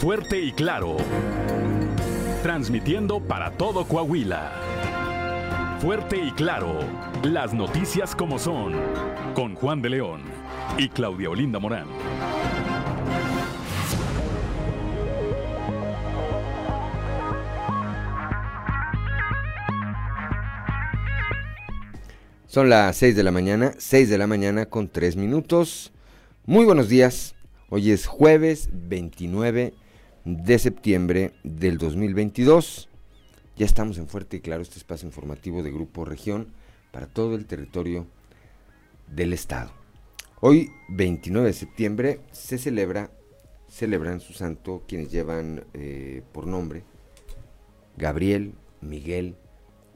Fuerte y Claro. Transmitiendo para todo Coahuila. Fuerte y Claro. Las noticias como son. Con Juan de León y Claudia Olinda Morán. Son las 6 de la mañana, 6 de la mañana con 3 minutos. Muy buenos días. Hoy es jueves 29 de septiembre del 2022. Ya estamos en Fuerte y Claro, este espacio informativo de Grupo Región para todo el territorio del estado. Hoy, 29 de septiembre, se celebra, celebran su santo quienes llevan eh, por nombre Gabriel, Miguel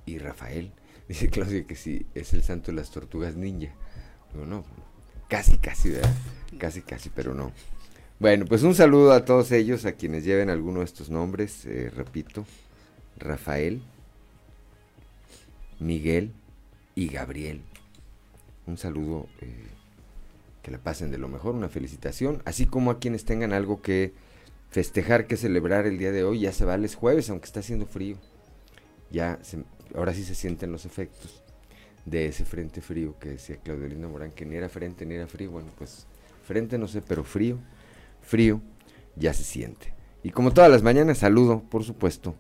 y Rafael. Dice Claudia que sí, es el santo de las tortugas ninja. No, no, casi, casi, ¿verdad? Casi, casi, pero no. Bueno, pues un saludo a todos ellos, a quienes lleven alguno de estos nombres, eh, repito, Rafael, Miguel y Gabriel. Un saludo, eh, que la pasen de lo mejor, una felicitación, así como a quienes tengan algo que festejar, que celebrar el día de hoy, ya se va, es jueves, aunque está haciendo frío. Ya, ahora sí se sienten los efectos de ese frente frío que decía Claudio Linda Morán, que ni era frente ni era frío, bueno, pues frente no sé, pero frío, frío ya se siente. Y como todas las mañanas, saludo, por supuesto,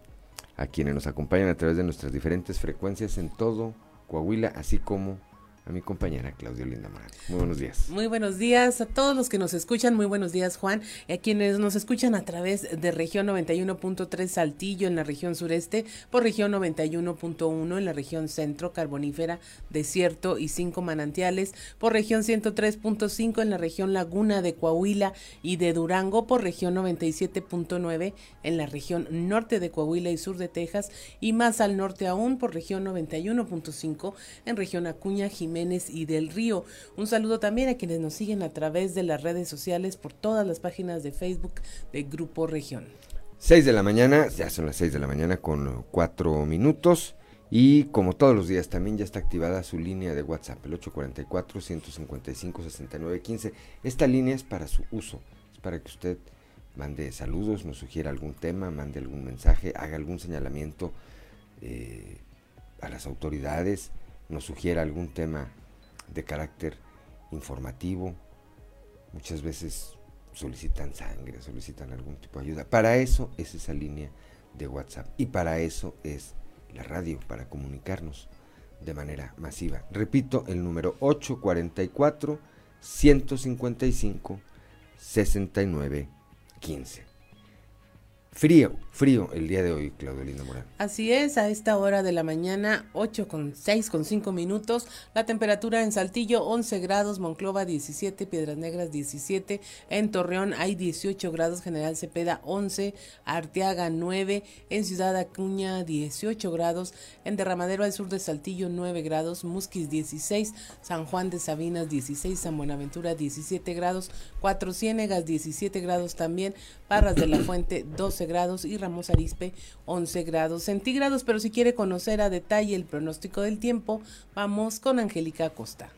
a quienes nos acompañan a través de nuestras diferentes frecuencias en todo Coahuila, así como a mi compañera Claudia Linda Morán. Muy buenos días. Muy buenos días a todos los que nos escuchan. Muy buenos días, Juan. Y a quienes nos escuchan a través de región 91.3 Saltillo en la región sureste, por región 91.1 en la región centro, carbonífera, desierto y cinco manantiales, por región 103.5 en la región laguna de Coahuila y de Durango, por región 97.9 en la región norte de Coahuila y sur de Texas, y más al norte aún por región 91.5 en región Acuña, Jiménez y del Río. Un saludo también a quienes nos siguen a través de las redes sociales por todas las páginas de Facebook de Grupo Región. 6 de la mañana, ya son las 6 de la mañana con 4 minutos. Y como todos los días también ya está activada su línea de WhatsApp, el 844-155-6915. Esta línea es para su uso, es para que usted mande saludos, nos sugiera algún tema, mande algún mensaje, haga algún señalamiento eh, a las autoridades, nos sugiera algún tema de carácter informativo. Muchas veces solicitan sangre, solicitan algún tipo de ayuda. Para eso es esa línea de WhatsApp y para eso es la radio, para comunicarnos de manera masiva. Repito, el número 844 155 6915. Frío, frío el día de hoy, Claudio Linda Morán. Así es, a esta hora de la mañana, 8 con 6 con 5 minutos, la temperatura en Saltillo 11 grados, Monclova 17, Piedras Negras 17, en Torreón hay 18 grados, General Cepeda 11, Arteaga 9, en Ciudad Acuña 18 grados, en Derramadero al sur de Saltillo 9 grados, Musquis 16, San Juan de Sabinas 16, San Buenaventura 17 grados, Cuatro Ciénegas 17 grados también, Parras de la Fuente 12 grados y Ramos Arispe 11 grados centígrados. Pero si quiere conocer a detalle el pronóstico del tiempo, vamos con Angélica Acosta.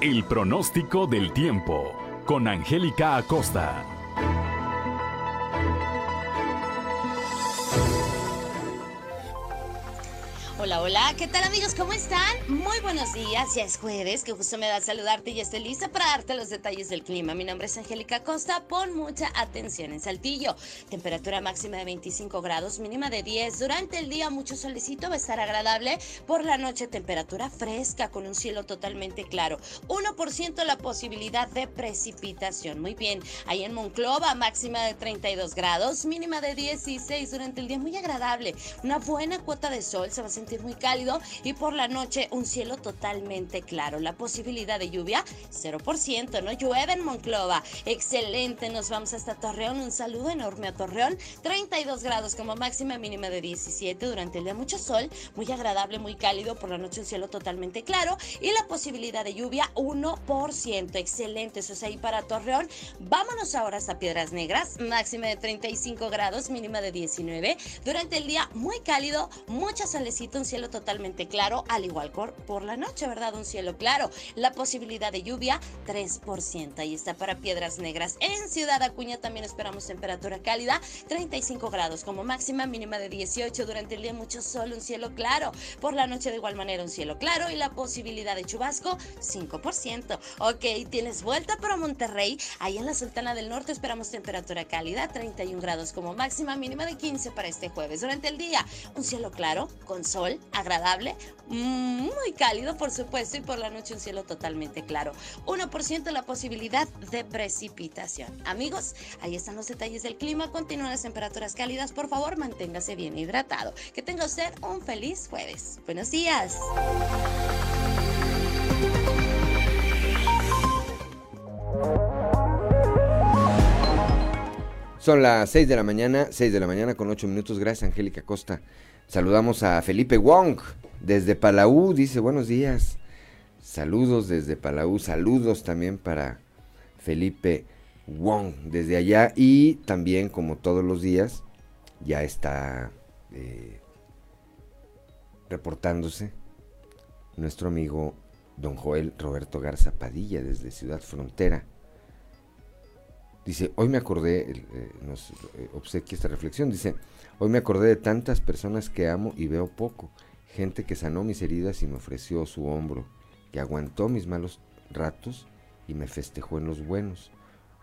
El pronóstico del tiempo con Angélica Acosta. Hola, hola, ¿qué tal amigos? ¿Cómo están? Muy buenos días, ya es jueves, que justo me da saludarte y estoy lista para darte los detalles del clima. Mi nombre es Angélica Costa, pon mucha atención en Saltillo. Temperatura máxima de 25 grados, mínima de 10. Durante el día mucho solecito, va a estar agradable. Por la noche temperatura fresca con un cielo totalmente claro. 1% la posibilidad de precipitación. Muy bien, ahí en Monclova máxima de 32 grados, mínima de 16 durante el día, muy agradable. Una buena cuota de sol, se va a muy cálido y por la noche un cielo totalmente claro. La posibilidad de lluvia, 0%, no llueve en Monclova. Excelente, nos vamos hasta Torreón. Un saludo enorme a Torreón. 32 grados como máxima, mínima de 17 durante el día. Mucho sol, muy agradable, muy cálido. Por la noche un cielo totalmente claro y la posibilidad de lluvia, 1%. Excelente, eso es ahí para Torreón. Vámonos ahora hasta Piedras Negras, máxima de 35 grados, mínima de 19. Durante el día muy cálido, muchos solecitos un cielo totalmente claro, al igual por, por la noche, ¿verdad? Un cielo claro. La posibilidad de lluvia, 3%. Ahí está para Piedras Negras. En Ciudad Acuña también esperamos temperatura cálida, 35 grados como máxima, mínima de 18. Durante el día mucho sol, un cielo claro. Por la noche de igual manera un cielo claro y la posibilidad de chubasco, 5%. Ok, tienes vuelta para Monterrey. Ahí en la Sultana del Norte esperamos temperatura cálida, 31 grados como máxima, mínima de 15 para este jueves. Durante el día, un cielo claro, con sol, agradable, muy cálido por supuesto y por la noche un cielo totalmente claro. 1% la posibilidad de precipitación. Amigos, ahí están los detalles del clima. Continúan las temperaturas cálidas. Por favor, manténgase bien hidratado. Que tenga usted un feliz jueves. Buenos días. Son las 6 de la mañana, 6 de la mañana con 8 minutos. Gracias, Angélica Costa. Saludamos a Felipe Wong desde Palau. Dice buenos días. Saludos desde Palau. Saludos también para Felipe Wong desde allá. Y también, como todos los días, ya está eh, reportándose nuestro amigo don Joel Roberto Garza Padilla desde Ciudad Frontera. Dice, hoy me acordé, eh, nos eh, esta reflexión, dice, hoy me acordé de tantas personas que amo y veo poco, gente que sanó mis heridas y me ofreció su hombro, que aguantó mis malos ratos y me festejó en los buenos.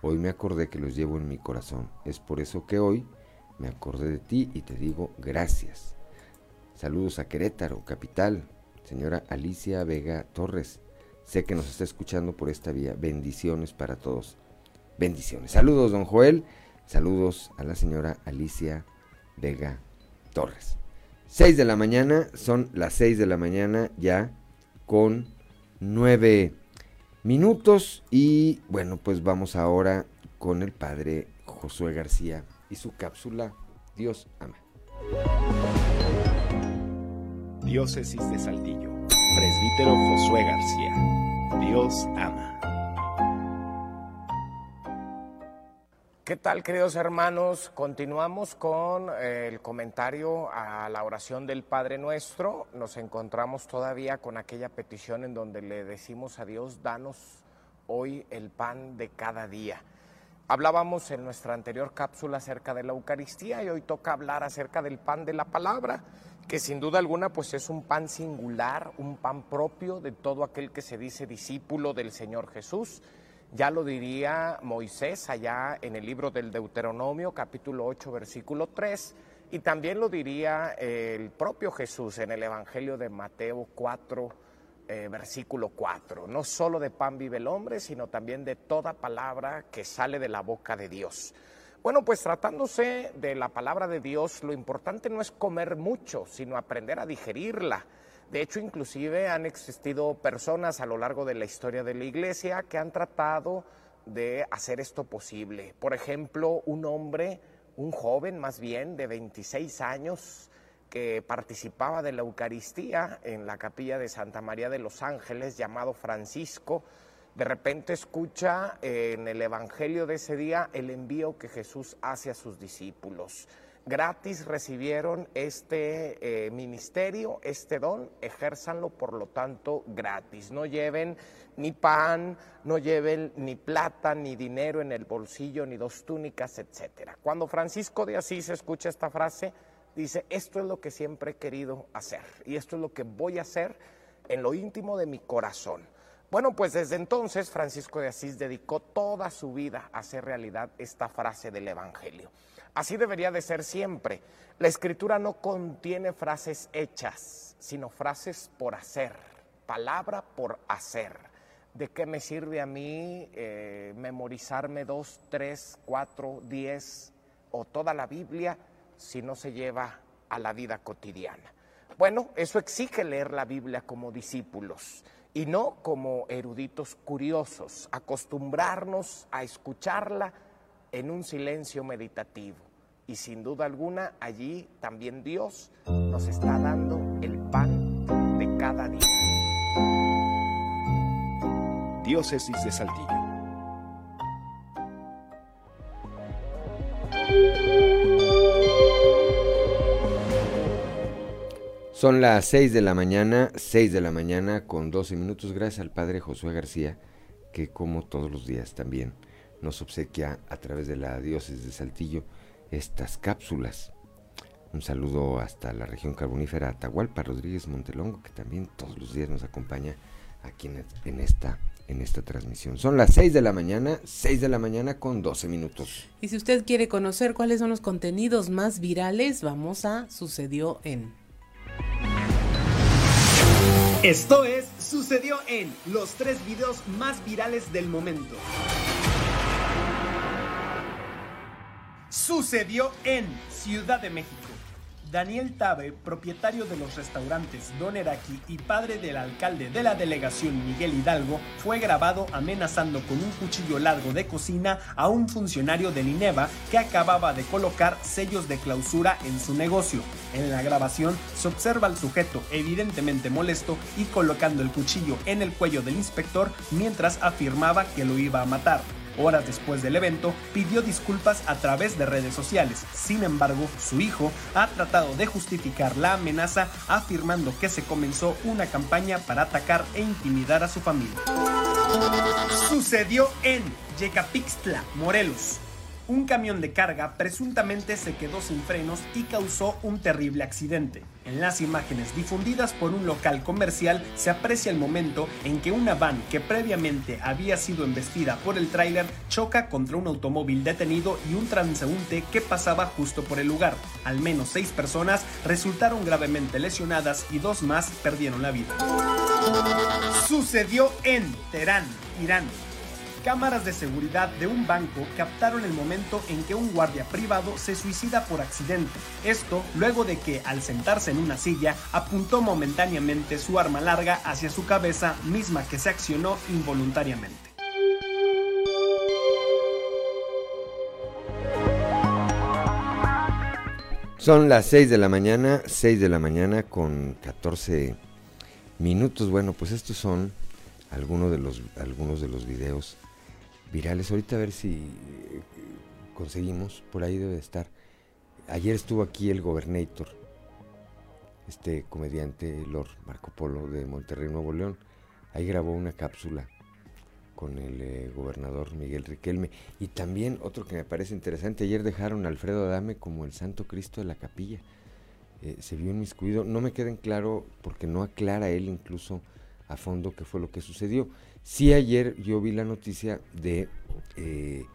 Hoy me acordé que los llevo en mi corazón. Es por eso que hoy me acordé de ti y te digo gracias. Saludos a Querétaro, capital, señora Alicia Vega Torres. Sé que nos está escuchando por esta vía. Bendiciones para todos. Bendiciones. Saludos, don Joel. Saludos a la señora Alicia Vega Torres. 6 de la mañana, son las 6 de la mañana ya con 9 minutos. Y bueno, pues vamos ahora con el padre Josué García y su cápsula Dios ama. Diócesis de Saltillo. Presbítero Josué García. Dios ama. ¿Qué tal, queridos hermanos? Continuamos con eh, el comentario a la oración del Padre Nuestro. Nos encontramos todavía con aquella petición en donde le decimos a Dios, danos hoy el pan de cada día. Hablábamos en nuestra anterior cápsula acerca de la Eucaristía y hoy toca hablar acerca del pan de la palabra, que sin duda alguna pues es un pan singular, un pan propio de todo aquel que se dice discípulo del Señor Jesús ya lo diría Moisés allá en el libro del Deuteronomio, capítulo 8, versículo 3, y también lo diría el propio Jesús en el Evangelio de Mateo 4, eh, versículo 4. No solo de pan vive el hombre, sino también de toda palabra que sale de la boca de Dios. Bueno, pues tratándose de la palabra de Dios, lo importante no es comer mucho, sino aprender a digerirla de hecho, inclusive han existido personas a lo largo de la historia de la iglesia que han tratado de hacer esto posible. Por ejemplo, un hombre, un joven más bien de 26 años, que participaba de la Eucaristía en la capilla de Santa María de los Ángeles, llamado Francisco, de repente escucha en el Evangelio de ese día el envío que Jesús hace a sus discípulos gratis recibieron este eh, ministerio, este don, ejérzanlo por lo tanto gratis. No lleven ni pan, no lleven ni plata, ni dinero en el bolsillo, ni dos túnicas, etc. Cuando Francisco de Asís escucha esta frase, dice, esto es lo que siempre he querido hacer y esto es lo que voy a hacer en lo íntimo de mi corazón. Bueno, pues desde entonces Francisco de Asís dedicó toda su vida a hacer realidad esta frase del Evangelio. Así debería de ser siempre. La escritura no contiene frases hechas, sino frases por hacer, palabra por hacer. ¿De qué me sirve a mí eh, memorizarme dos, tres, cuatro, diez o toda la Biblia si no se lleva a la vida cotidiana? Bueno, eso exige leer la Biblia como discípulos y no como eruditos curiosos, acostumbrarnos a escucharla en un silencio meditativo y sin duda alguna allí también Dios nos está dando el pan de cada día. Diócesis de Saltillo. Son las 6 de la mañana, 6 de la mañana con 12 minutos, gracias al padre Josué García, que como todos los días también nos obsequia a través de la diócesis de Saltillo estas cápsulas. Un saludo hasta la región carbonífera Atahualpa Rodríguez Montelongo, que también todos los días nos acompaña aquí en, esta en esta transmisión. Son las 6 de la mañana, 6 de la mañana con 12 minutos. Y si usted quiere conocer cuáles son los contenidos más virales, vamos a Sucedió en. Esto es Sucedió en los tres videos más virales del momento. Sucedió en Ciudad de México. Daniel Tabe, propietario de los restaurantes Don Eraki y padre del alcalde de la delegación Miguel Hidalgo, fue grabado amenazando con un cuchillo largo de cocina a un funcionario de Nineva que acababa de colocar sellos de clausura en su negocio. En la grabación se observa al sujeto evidentemente molesto y colocando el cuchillo en el cuello del inspector mientras afirmaba que lo iba a matar. Horas después del evento, pidió disculpas a través de redes sociales. Sin embargo, su hijo ha tratado de justificar la amenaza afirmando que se comenzó una campaña para atacar e intimidar a su familia. Sucedió en Yecapixtla, Morelos un camión de carga presuntamente se quedó sin frenos y causó un terrible accidente. En las imágenes difundidas por un local comercial se aprecia el momento en que una van que previamente había sido embestida por el tráiler choca contra un automóvil detenido y un transeúnte que pasaba justo por el lugar. Al menos seis personas resultaron gravemente lesionadas y dos más perdieron la vida. Sucedió en Teherán, Irán cámaras de seguridad de un banco captaron el momento en que un guardia privado se suicida por accidente. Esto luego de que, al sentarse en una silla, apuntó momentáneamente su arma larga hacia su cabeza, misma que se accionó involuntariamente. Son las 6 de la mañana, 6 de la mañana con 14 minutos. Bueno, pues estos son algunos de los, algunos de los videos virales. Ahorita a ver si eh, conseguimos, por ahí debe estar. Ayer estuvo aquí el Gobernator, este comediante Lord Marco Polo de Monterrey, Nuevo León. Ahí grabó una cápsula con el eh, gobernador Miguel Riquelme. Y también otro que me parece interesante, ayer dejaron a Alfredo Adame como el Santo Cristo de la capilla. Eh, se vio inmiscuido, no me queda en claro porque no aclara él incluso a fondo qué fue lo que sucedió. Sí, ayer yo vi la noticia de eh,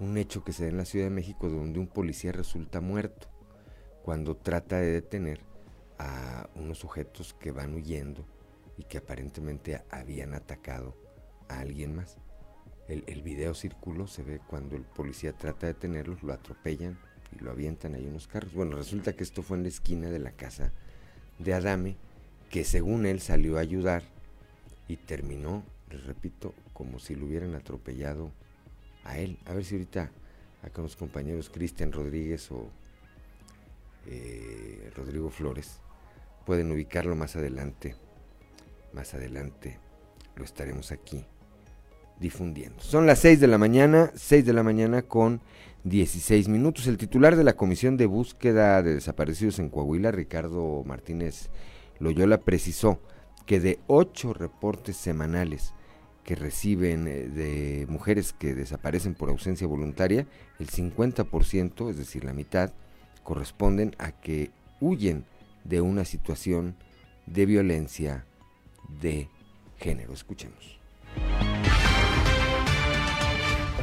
un hecho que se da en la Ciudad de México donde un policía resulta muerto cuando trata de detener a unos sujetos que van huyendo y que aparentemente habían atacado a alguien más. El, el video circuló, se ve cuando el policía trata de detenerlos, lo atropellan y lo avientan ahí unos carros. Bueno, resulta que esto fue en la esquina de la casa de Adame, que según él salió a ayudar y terminó les repito, como si lo hubieran atropellado a él. A ver si ahorita acá los compañeros Cristian Rodríguez o eh, Rodrigo Flores pueden ubicarlo más adelante. Más adelante lo estaremos aquí difundiendo. Son las 6 de la mañana, 6 de la mañana con 16 minutos. El titular de la Comisión de Búsqueda de Desaparecidos en Coahuila, Ricardo Martínez Loyola, precisó que de ocho reportes semanales que reciben eh, de mujeres que desaparecen por ausencia voluntaria, el 50%, es decir, la mitad, corresponden a que huyen de una situación de violencia de género. Escuchemos.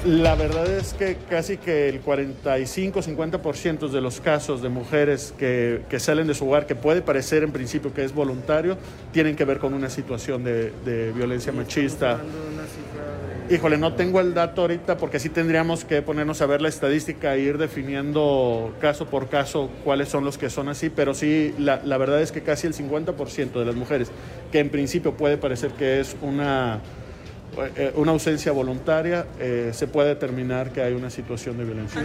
La verdad es que casi que el 45-50% de los casos de mujeres que, salen de su hogar, que puede parecer en principio que es voluntario, tienen que ver con una situación de, violencia machista. Híjole, no tengo el dato ahorita porque sí tendríamos que ponernos a ver la estadística e ir definiendo caso por caso cuáles son los que son así, pero sí, la, la verdad es que casi el 50% de las mujeres, que en principio puede parecer que es una una ausencia voluntaria, eh, se puede determinar que hay una situación de violencia.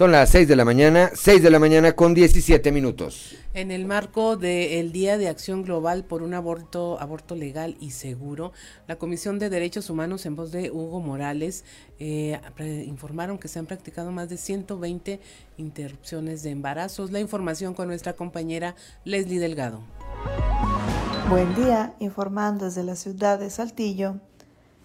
Son las 6 de la mañana, 6 de la mañana con 17 minutos. En el marco del Día de Acción Global por un aborto, aborto legal y seguro, la Comisión de Derechos Humanos en voz de Hugo Morales eh, informaron que se han practicado más de 120 interrupciones de embarazos. La información con nuestra compañera Leslie Delgado. Buen día, informando desde la ciudad de Saltillo.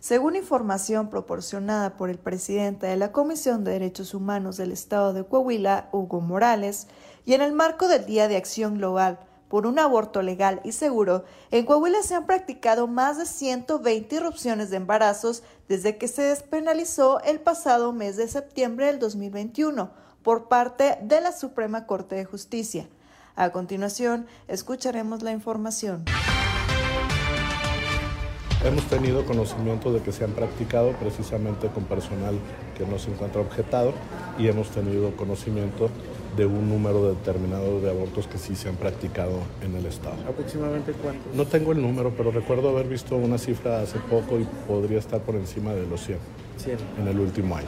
Según información proporcionada por el presidente de la Comisión de Derechos Humanos del Estado de Coahuila, Hugo Morales, y en el marco del Día de Acción Global por un aborto legal y seguro, en Coahuila se han practicado más de 120 irrupciones de embarazos desde que se despenalizó el pasado mes de septiembre del 2021 por parte de la Suprema Corte de Justicia. A continuación, escucharemos la información. Hemos tenido conocimiento de que se han practicado precisamente con personal que no se encuentra objetado y hemos tenido conocimiento de un número determinado de abortos que sí se han practicado en el Estado. ¿Aproximadamente cuántos? No tengo el número, pero recuerdo haber visto una cifra hace poco y podría estar por encima de los 100, 100. en el último año.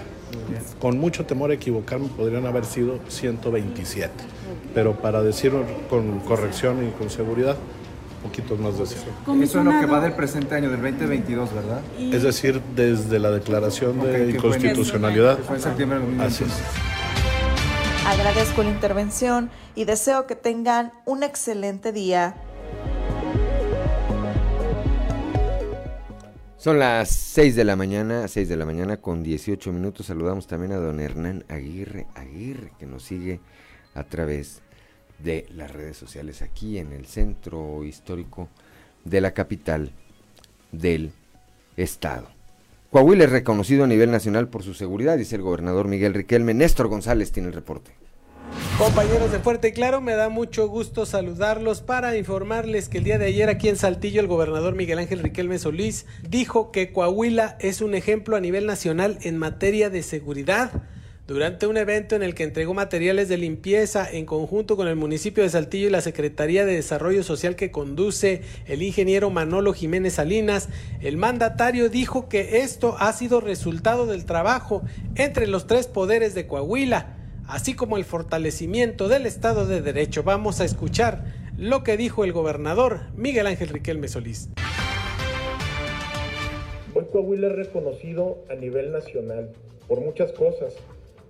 Con mucho temor a equivocarme, podrían haber sido 127, pero para decirlo con corrección y con seguridad, poquitos más de eso. Eso es lo que va del presente año, del 2022, ¿verdad? Es decir, desde la declaración de inconstitucionalidad. Fue en septiembre de 2022. Así es. Agradezco la intervención y deseo que tengan un excelente día. Son las 6 de la mañana, 6 de la mañana con 18 minutos. Saludamos también a don Hernán Aguirre Aguirre, que nos sigue a través de las redes sociales aquí en el centro histórico de la capital del estado. Coahuila es reconocido a nivel nacional por su seguridad, dice el gobernador Miguel Riquelme. Néstor González tiene el reporte. Compañeros de Fuerte y Claro, me da mucho gusto saludarlos para informarles que el día de ayer aquí en Saltillo el gobernador Miguel Ángel Riquelme Solís dijo que Coahuila es un ejemplo a nivel nacional en materia de seguridad durante un evento en el que entregó materiales de limpieza en conjunto con el municipio de Saltillo y la Secretaría de Desarrollo Social que conduce el ingeniero Manolo Jiménez Salinas, el mandatario dijo que esto ha sido resultado del trabajo entre los tres poderes de Coahuila, así como el fortalecimiento del Estado de Derecho. Vamos a escuchar lo que dijo el gobernador Miguel Ángel Riquelme Solís. Hoy Coahuila es reconocido a nivel nacional por muchas cosas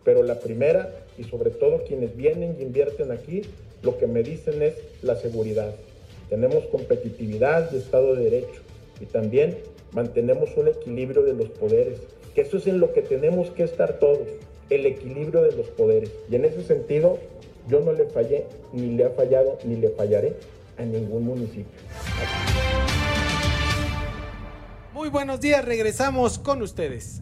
pero la primera, y sobre todo quienes vienen y invierten aquí, lo que me dicen es la seguridad. Tenemos competitividad y Estado de Derecho. Y también mantenemos un equilibrio de los poderes, que eso es en lo que tenemos que estar todos, el equilibrio de los poderes. Y en ese sentido, yo no le fallé, ni le ha fallado, ni le fallaré a ningún municipio. Muy buenos días, regresamos con ustedes.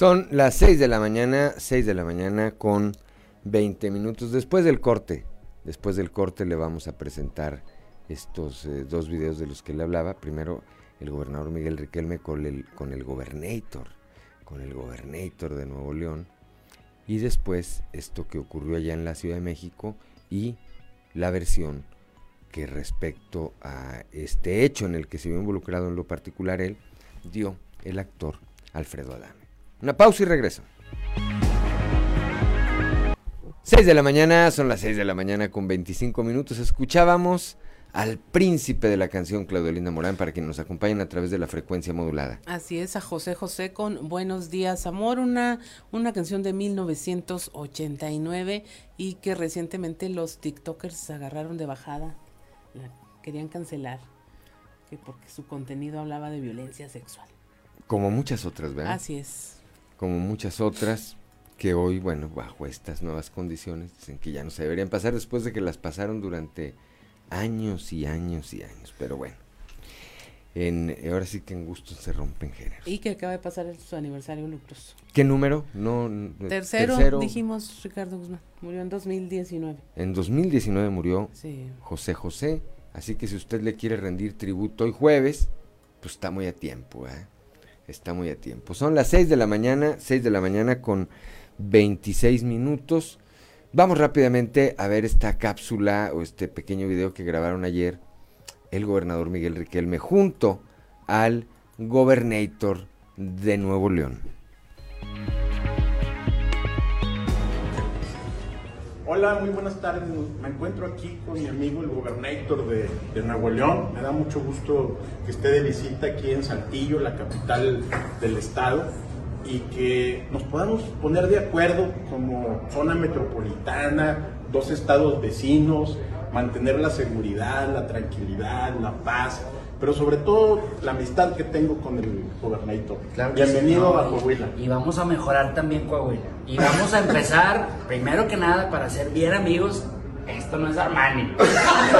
Son las 6 de la mañana, 6 de la mañana con 20 minutos. Después del corte, después del corte le vamos a presentar estos eh, dos videos de los que le hablaba. Primero, el gobernador Miguel Riquelme con el, con el gobernator, con el gobernator de Nuevo León. Y después, esto que ocurrió allá en la Ciudad de México y la versión que respecto a este hecho en el que se vio involucrado en lo particular él, dio el actor Alfredo Adán. Una pausa y regreso. 6 de la mañana, son las 6 de la mañana con 25 minutos. Escuchábamos al príncipe de la canción Claudio Linda Morán para que nos acompañen a través de la frecuencia modulada. Así es, a José José con Buenos días Amor, una, una canción de 1989 y que recientemente los TikTokers agarraron de bajada, la querían cancelar, que porque su contenido hablaba de violencia sexual. Como muchas otras, ¿verdad? Así es como muchas otras que hoy, bueno, bajo estas nuevas condiciones, dicen que ya no se deberían pasar después de que las pasaron durante años y años y años. Pero bueno, en, ahora sí que en gusto se rompen géneros. Y que acaba de pasar su aniversario lucroso. ¿Qué número? No, tercero, dijimos Ricardo Guzmán. Murió en 2019. En 2019 murió José José. Así que si usted le quiere rendir tributo hoy jueves, pues está muy a tiempo. ¿eh? Está muy a tiempo. Son las 6 de la mañana, 6 de la mañana con 26 minutos. Vamos rápidamente a ver esta cápsula o este pequeño video que grabaron ayer el gobernador Miguel Riquelme junto al gobernator de Nuevo León. Hola, muy buenas tardes. Me encuentro aquí con mi amigo el gobernador de, de, Nuevo León. Me da mucho gusto que esté de visita aquí en Saltillo, la capital del estado, y que nos podamos poner de acuerdo como zona metropolitana, dos estados vecinos, mantener la seguridad, la tranquilidad, la paz pero sobre todo la amistad que tengo con el gobernador. Bienvenido a Coahuila. Y vamos a mejorar también Coahuila. Y vamos a empezar, primero que nada, para ser bien amigos. Esto no es Armani.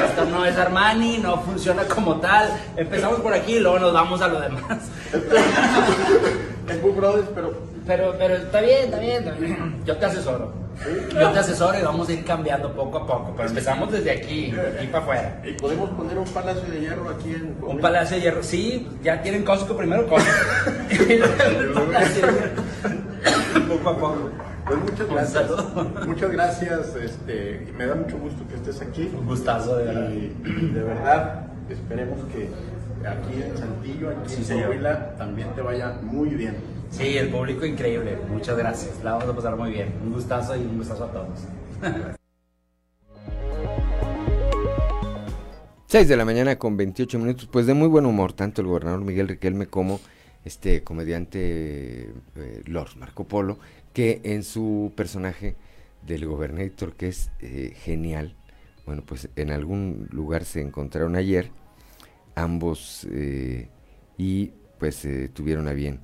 Esto no es Armani, no funciona como tal. Empezamos por aquí y luego nos vamos a lo demás. es muy brothers, pero... pero... Pero está bien, está bien, está bien. Yo te asesoro. Yo te asesoro y vamos a ir cambiando poco a poco, pero empezamos desde aquí, aquí para afuera. ¿Y podemos poner un palacio de hierro aquí en... Un palacio de hierro, sí, ya tienen Costco primero, Costco. poco a poco. Pues muchas gracias. Muchas gracias, este, me da mucho gusto que estés aquí. Un gustazo, de verdad. Y de verdad, esperemos que aquí en Santillo, aquí en Coahuila, también te vaya muy bien. Sí, el público increíble. Muchas gracias. La vamos a pasar muy bien. Un gustazo y un gustazo a todos. 6 de la mañana con 28 minutos, pues de muy buen humor, tanto el gobernador Miguel Riquelme como este comediante eh, Lord Marco Polo, que en su personaje del gobernador, que es eh, genial, bueno, pues en algún lugar se encontraron ayer, ambos, eh, y pues tuvieron a bien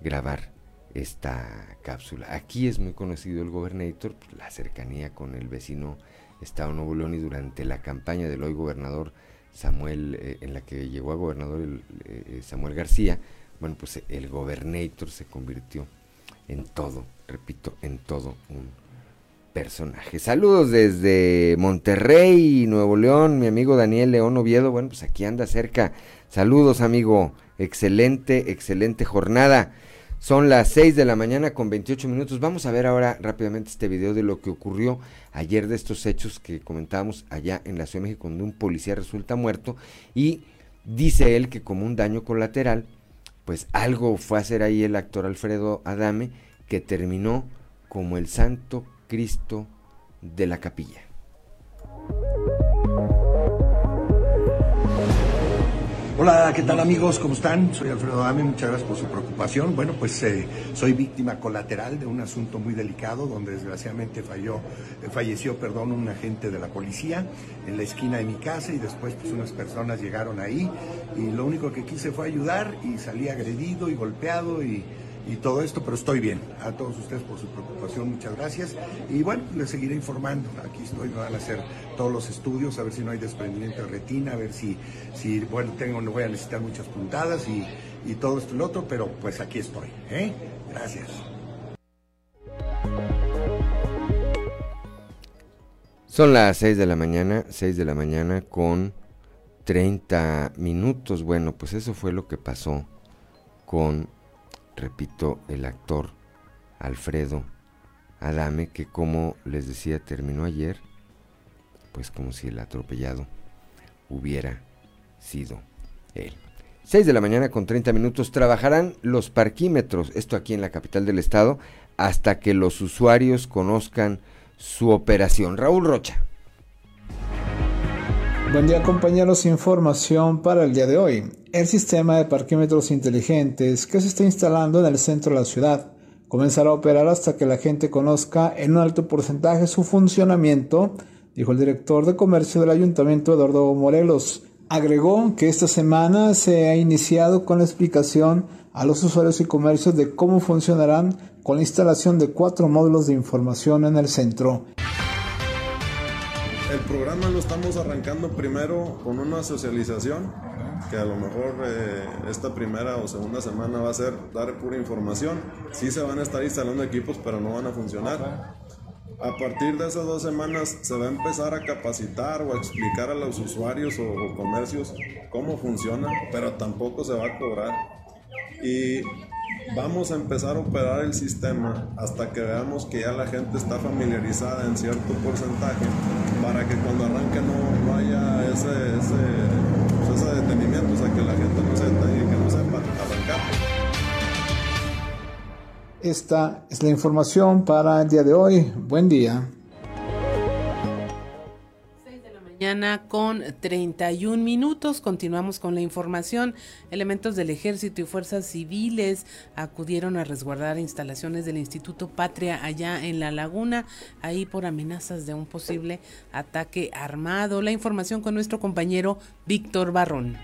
grabar esta cápsula. Aquí es muy conocido el gobernador, pues, la cercanía con el vecino Estado Nuevo León y durante la campaña del hoy gobernador Samuel, eh, en la que llegó a gobernador eh, eh, Samuel García, bueno, pues el gobernador se convirtió en todo, repito, en todo un personaje. Saludos desde Monterrey, Nuevo León, mi amigo Daniel León Oviedo, bueno, pues aquí anda cerca. Saludos, amigo. Excelente, excelente jornada. Son las 6 de la mañana con 28 minutos. Vamos a ver ahora rápidamente este video de lo que ocurrió ayer de estos hechos que comentábamos allá en la Ciudad de México, donde un policía resulta muerto y dice él que como un daño colateral, pues algo fue a hacer ahí el actor Alfredo Adame que terminó como el Santo Cristo de la capilla. Hola, ¿qué tal amigos? ¿Cómo están? Soy Alfredo Dame, muchas gracias por su preocupación. Bueno, pues eh, soy víctima colateral de un asunto muy delicado donde desgraciadamente falló, eh, falleció perdón, un agente de la policía en la esquina de mi casa y después pues unas personas llegaron ahí y lo único que quise fue ayudar y salí agredido y golpeado y y todo esto, pero estoy bien. A todos ustedes por su preocupación, muchas gracias. Y bueno, les seguiré informando. Aquí estoy, me van a hacer todos los estudios, a ver si no hay desprendimiento de retina, a ver si, si bueno, tengo, no voy a necesitar muchas puntadas y, y todo esto y lo otro, pero pues aquí estoy. ¿eh? Gracias. Son las 6 de la mañana, 6 de la mañana con 30 minutos. Bueno, pues eso fue lo que pasó con repito, el actor Alfredo Adame, que como les decía terminó ayer, pues como si el atropellado hubiera sido él. 6 de la mañana con 30 minutos trabajarán los parquímetros, esto aquí en la capital del estado, hasta que los usuarios conozcan su operación. Raúl Rocha. Buen día compañeros, información para el día de hoy. El sistema de parquímetros inteligentes que se está instalando en el centro de la ciudad comenzará a operar hasta que la gente conozca en un alto porcentaje su funcionamiento, dijo el director de comercio del ayuntamiento Eduardo Morelos. Agregó que esta semana se ha iniciado con la explicación a los usuarios y comercios de cómo funcionarán con la instalación de cuatro módulos de información en el centro. El programa lo estamos arrancando primero con una socialización, que a lo mejor eh, esta primera o segunda semana va a ser dar pura información. Sí se van a estar instalando equipos, pero no van a funcionar. A partir de esas dos semanas se va a empezar a capacitar o a explicar a los usuarios o, o comercios cómo funciona, pero tampoco se va a cobrar. Y vamos a empezar a operar el sistema hasta que veamos que ya la gente está familiarizada en cierto porcentaje para que cuando arranque no, haya ese, ese, pues detenimiento, o sea, que la gente no sepa y que no sepa arrancar. Esta es la información para el día de hoy. Buen día. Mañana con 31 minutos. Continuamos con la información. Elementos del ejército y fuerzas civiles acudieron a resguardar instalaciones del Instituto Patria allá en La Laguna, ahí por amenazas de un posible ataque armado. La información con nuestro compañero Víctor Barrón.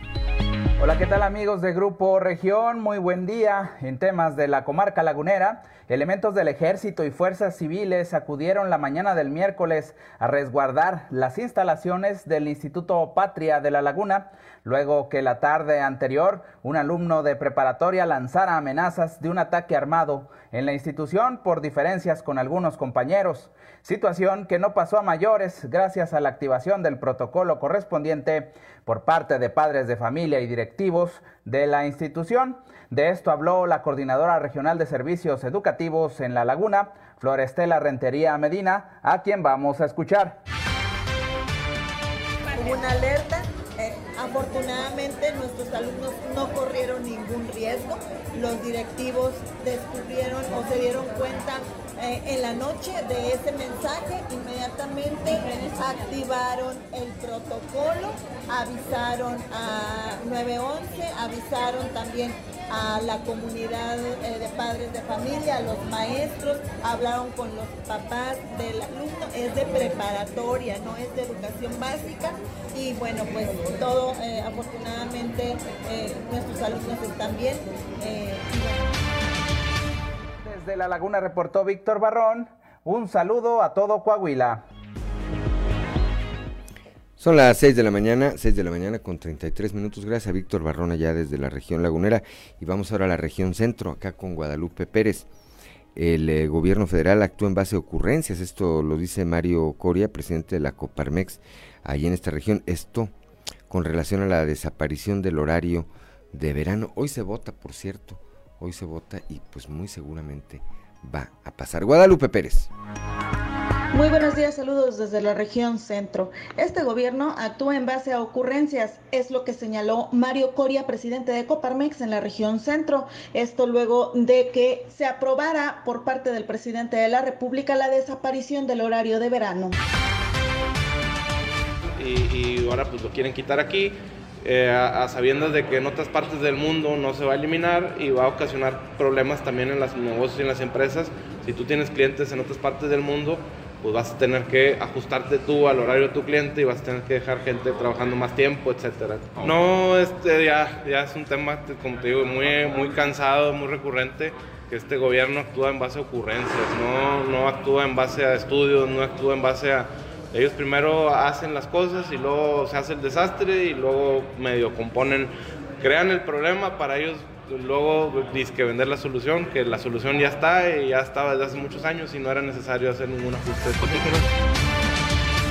Hola, ¿qué tal amigos de Grupo Región? Muy buen día. En temas de la comarca lagunera, elementos del ejército y fuerzas civiles acudieron la mañana del miércoles a resguardar las instalaciones del Instituto Patria de la Laguna, luego que la tarde anterior un alumno de preparatoria lanzara amenazas de un ataque armado en la institución por diferencias con algunos compañeros, situación que no pasó a mayores gracias a la activación del protocolo correspondiente por parte de padres de familia y directivos de la institución. De esto habló la coordinadora regional de servicios educativos en La Laguna, Florestela Rentería Medina, a quien vamos a escuchar. una alerta afortunadamente nuestros alumnos no corrieron ningún riesgo. Los directivos descubrieron o se dieron cuenta eh, en la noche de ese mensaje, inmediatamente activaron el protocolo, avisaron a 911, avisaron también a la comunidad eh, de padres de familia, a los maestros, hablaron con los papás del alumno, es de preparatoria, no es de educación básica y bueno, pues todo eh, afortunadamente nuestros alumnos están bien de La Laguna reportó Víctor Barrón. Un saludo a todo Coahuila. Son las 6 de la mañana, 6 de la mañana con 33 minutos. Gracias a Víctor Barrón allá desde la región lagunera. Y vamos ahora a la región centro, acá con Guadalupe Pérez. El eh, gobierno federal actúa en base a ocurrencias. Esto lo dice Mario Coria, presidente de la Coparmex, allí en esta región. Esto con relación a la desaparición del horario de verano. Hoy se vota, por cierto, Hoy se vota y pues muy seguramente va a pasar. Guadalupe Pérez. Muy buenos días, saludos desde la región centro. Este gobierno actúa en base a ocurrencias, es lo que señaló Mario Coria, presidente de Coparmex en la región centro. Esto luego de que se aprobara por parte del presidente de la República la desaparición del horario de verano. Y, ahora pues lo quieren quitar aquí eh, a, sabiendas de que en otras partes del mundo no se va a eliminar y va a ocasionar problemas también en los negocios y en las empresas. Si tú tienes clientes en otras partes del mundo, pues vas a tener que ajustarte tú al horario de tu cliente y vas a tener que dejar gente trabajando más tiempo, etcétera. No, este ya, ya es un tema, como te digo, muy, muy cansado, muy recurrente, que este gobierno actúa en base a ocurrencias, no, no actúa en base a estudios, no actúa en base a ellos primero hacen las cosas y luego se hace el desastre y luego medio componen, crean el problema para ellos luego que vender la solución, que la solución ya está y ya estaba desde hace muchos años y no era necesario hacer ningún ajuste.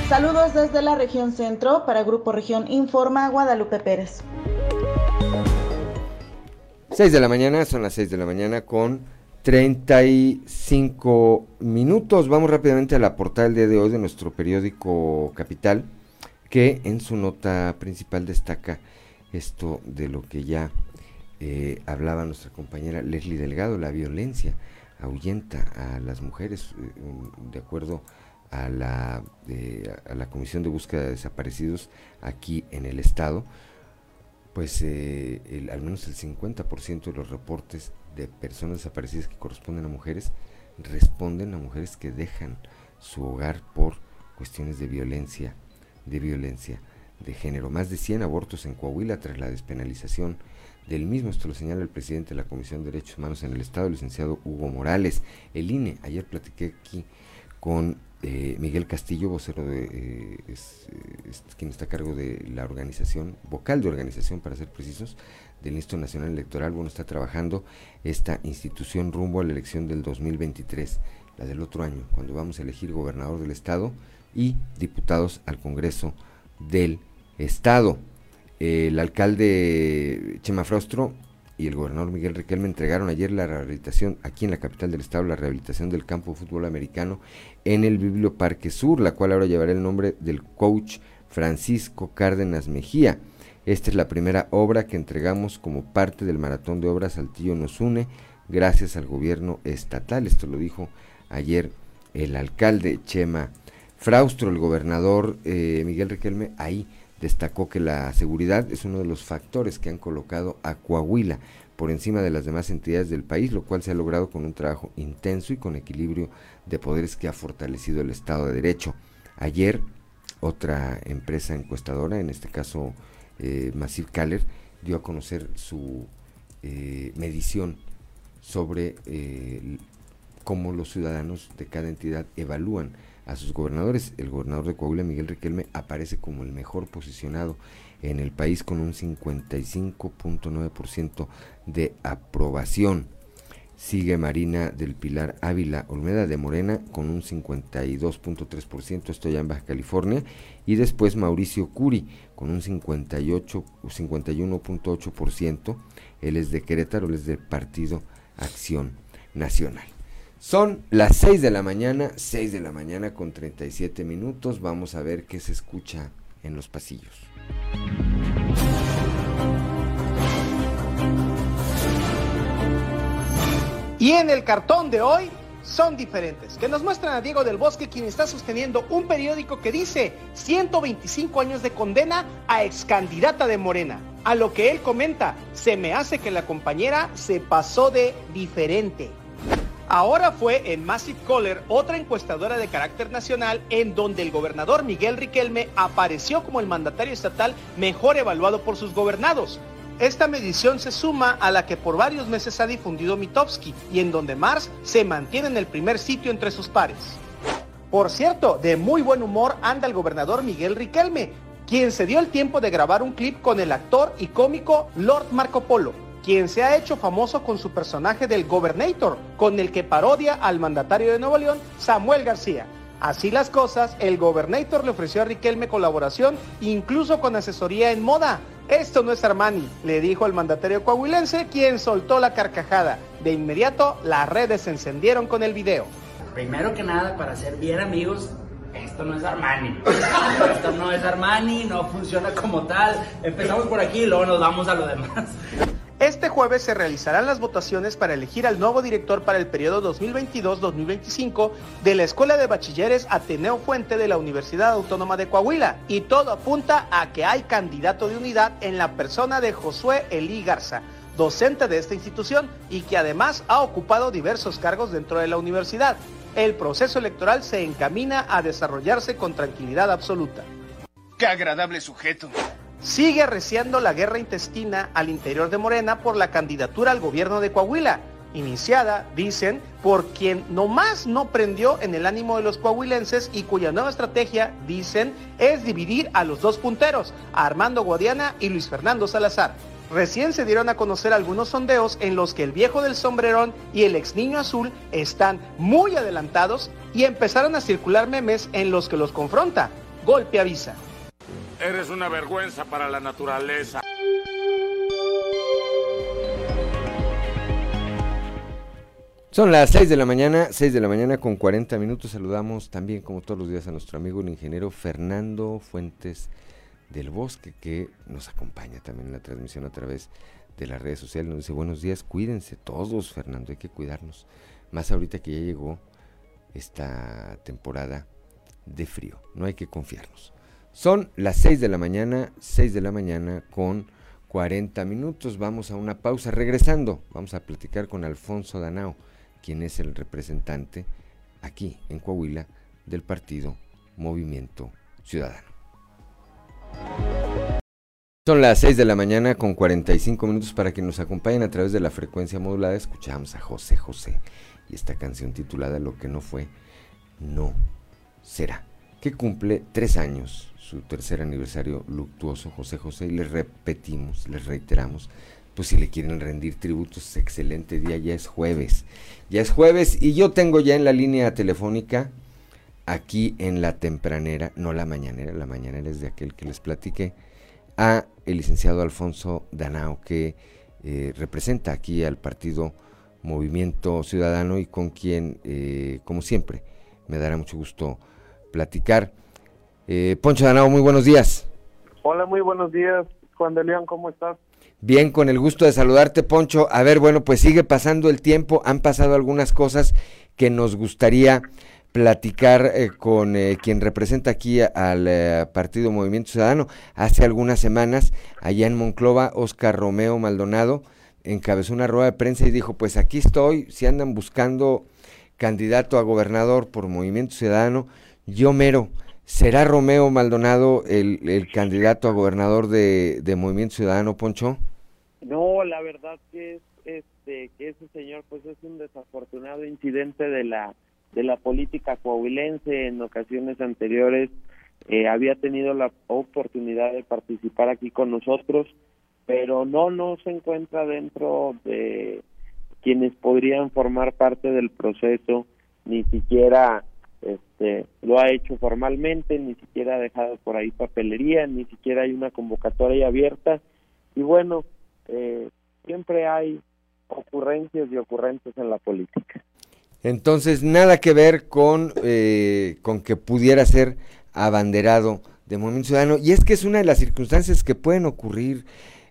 Saludos desde la región centro para Grupo Región Informa Guadalupe Pérez. 6 de la mañana, son las 6 de la mañana con 35 minutos. Vamos rápidamente a la portada del día de hoy de nuestro periódico Capital, que en su nota principal destaca esto de lo que ya eh, hablaba nuestra compañera Leslie Delgado, la violencia ahuyenta a las mujeres, eh, de acuerdo a la, a la Comisión de Búsqueda de Desaparecidos aquí en el Estado, pues eh, al menos el 50% de los reportes de personas desaparecidas que corresponden a mujeres responden a mujeres que dejan su hogar por cuestiones de violencia, de violencia de género. Más de 100 abortos en Coahuila tras la despenalización del mismo. Esto lo señala el presidente de la Comisión de Derechos Humanos en el Estado, el licenciado Hugo Morales. El INE, ayer platiqué aquí con eh, Miguel Castillo, vocero de, eh, es, quien está a cargo de la organización, vocal de organización para ser precisos, del Instituto Nacional Electoral, bueno, está trabajando esta institución rumbo a la elección del 2023, la del otro año, cuando vamos a elegir gobernador del estado y diputados al Congreso del Estado. El alcalde Chema Frostro y el gobernador Miguel Riquelme entregaron ayer la rehabilitación, aquí en la capital del estado, la rehabilitación del campo de fútbol americano en el Biblioparque Sur, la cual ahora llevará el nombre del coach Francisco Cárdenas Mejía. Esta es la primera obra que entregamos como parte del maratón de obras Saltillo nos une, gracias al gobierno estatal. Esto lo dijo ayer el alcalde Chema Fraustro, el gobernador eh, Miguel Riquelme, ahí destacó que la seguridad es uno de los factores que han colocado a Coahuila por encima de las demás entidades del país, lo cual se ha logrado con un trabajo intenso y con equilibrio de poderes que ha fortalecido el Estado de Derecho. Ayer, otra empresa encuestadora, en este caso eh, Massive dio a conocer su eh, medición sobre eh, cómo los ciudadanos de cada entidad evalúan a sus gobernadores. El gobernador de Coahuila, Miguel Riquelme, aparece como el mejor posicionado en el país con un 55.9% de aprobación. Sigue Marina del Pilar Ávila Olmeda de Morena con un 52.3%, esto ya en Baja California, y después Mauricio Curi con un 58, 51.8%, él es de Querétaro, él es del Partido Acción Nacional. Son las 6 de la mañana, 6 de la mañana con 37 minutos. Vamos a ver qué se escucha en los pasillos. Y en el cartón de hoy son diferentes, que nos muestran a Diego del Bosque quien está sosteniendo un periódico que dice 125 años de condena a excandidata de Morena. A lo que él comenta, se me hace que la compañera se pasó de diferente. Ahora fue en Massive Caller, otra encuestadora de carácter nacional, en donde el gobernador Miguel Riquelme apareció como el mandatario estatal mejor evaluado por sus gobernados. Esta medición se suma a la que por varios meses ha difundido Mitofsky y en donde Mars se mantiene en el primer sitio entre sus pares. Por cierto, de muy buen humor anda el gobernador Miguel Riquelme, quien se dio el tiempo de grabar un clip con el actor y cómico Lord Marco Polo, quien se ha hecho famoso con su personaje del Gobernator, con el que parodia al mandatario de Nuevo León, Samuel García. Así las cosas, el Gobernator le ofreció a Riquelme colaboración, incluso con asesoría en moda. Esto no es Armani, le dijo el mandatario coahuilense, quien soltó la carcajada. De inmediato, las redes se encendieron con el video. Primero que nada, para ser bien amigos, esto no es Armani. Esto no es Armani, no funciona como tal. Empezamos por aquí y luego nos vamos a lo demás. Este jueves se realizarán las votaciones para elegir al nuevo director para el periodo 2022-2025 de la Escuela de Bachilleres Ateneo Fuente de la Universidad Autónoma de Coahuila y todo apunta a que hay candidato de unidad en la persona de Josué Elí Garza, docente de esta institución y que además ha ocupado diversos cargos dentro de la universidad. El proceso electoral se encamina a desarrollarse con tranquilidad absoluta. ¡Qué agradable sujeto! Sigue arreciando la guerra intestina al interior de Morena por la candidatura al gobierno de Coahuila, iniciada, dicen, por quien nomás no prendió en el ánimo de los coahuilenses y cuya nueva estrategia, dicen, es dividir a los dos punteros, a Armando Guadiana y Luis Fernando Salazar. Recién se dieron a conocer algunos sondeos en los que el viejo del sombrerón y el ex niño azul están muy adelantados y empezaron a circular memes en los que los confronta. Golpe avisa. Eres una vergüenza para la naturaleza. Son las 6 de la mañana, 6 de la mañana con 40 minutos. Saludamos también, como todos los días, a nuestro amigo el ingeniero Fernando Fuentes del Bosque, que nos acompaña también en la transmisión a través de las redes sociales. Nos dice, buenos días, cuídense todos, Fernando, hay que cuidarnos. Más ahorita que ya llegó esta temporada de frío, no hay que confiarnos. Son las 6 de la mañana, 6 de la mañana con 40 minutos. Vamos a una pausa. Regresando, vamos a platicar con Alfonso Danao, quien es el representante aquí en Coahuila del partido Movimiento Ciudadano. Son las 6 de la mañana con 45 minutos para que nos acompañen a través de la frecuencia modulada. Escuchamos a José José y esta canción titulada Lo que no fue, no será, que cumple tres años, su tercer aniversario luctuoso, José José, y les repetimos, les reiteramos, pues si le quieren rendir tributos, excelente día, ya es jueves, ya es jueves y yo tengo ya en la línea telefónica, aquí en la tempranera, no la mañanera, la mañanera es de aquel que les platiqué, a el licenciado Alfonso Danao, que eh, representa aquí al partido Movimiento Ciudadano y con quien, eh, como siempre, me dará mucho gusto platicar. Eh, Poncho Danao, muy buenos días. Hola, muy buenos días. Juan de León, ¿cómo estás? Bien, con el gusto de saludarte, Poncho. A ver, bueno, pues sigue pasando el tiempo, han pasado algunas cosas que nos gustaría platicar eh, con eh, quien representa aquí al eh, Partido Movimiento Ciudadano. Hace algunas semanas, allá en Monclova, Oscar Romeo Maldonado encabezó una rueda de prensa y dijo, pues aquí estoy, si andan buscando candidato a gobernador por Movimiento Ciudadano, yo mero. ¿Será Romeo Maldonado el, candidato a gobernador de, de, Movimiento Ciudadano, Poncho? No, la verdad que es este que ese señor pues es un desafortunado incidente de la de la política coahuilense en ocasiones anteriores eh, había tenido la oportunidad de participar aquí con nosotros, pero no, no se encuentra dentro de quienes podrían formar parte del proceso, ni siquiera este, lo ha hecho formalmente, ni siquiera ha dejado por ahí papelería, ni siquiera hay una convocatoria abierta. Y bueno, eh, siempre hay ocurrencias y ocurrencias en la política. Entonces, nada que ver con, eh, con que pudiera ser abanderado de Movimiento Ciudadano. Y es que es una de las circunstancias que pueden ocurrir,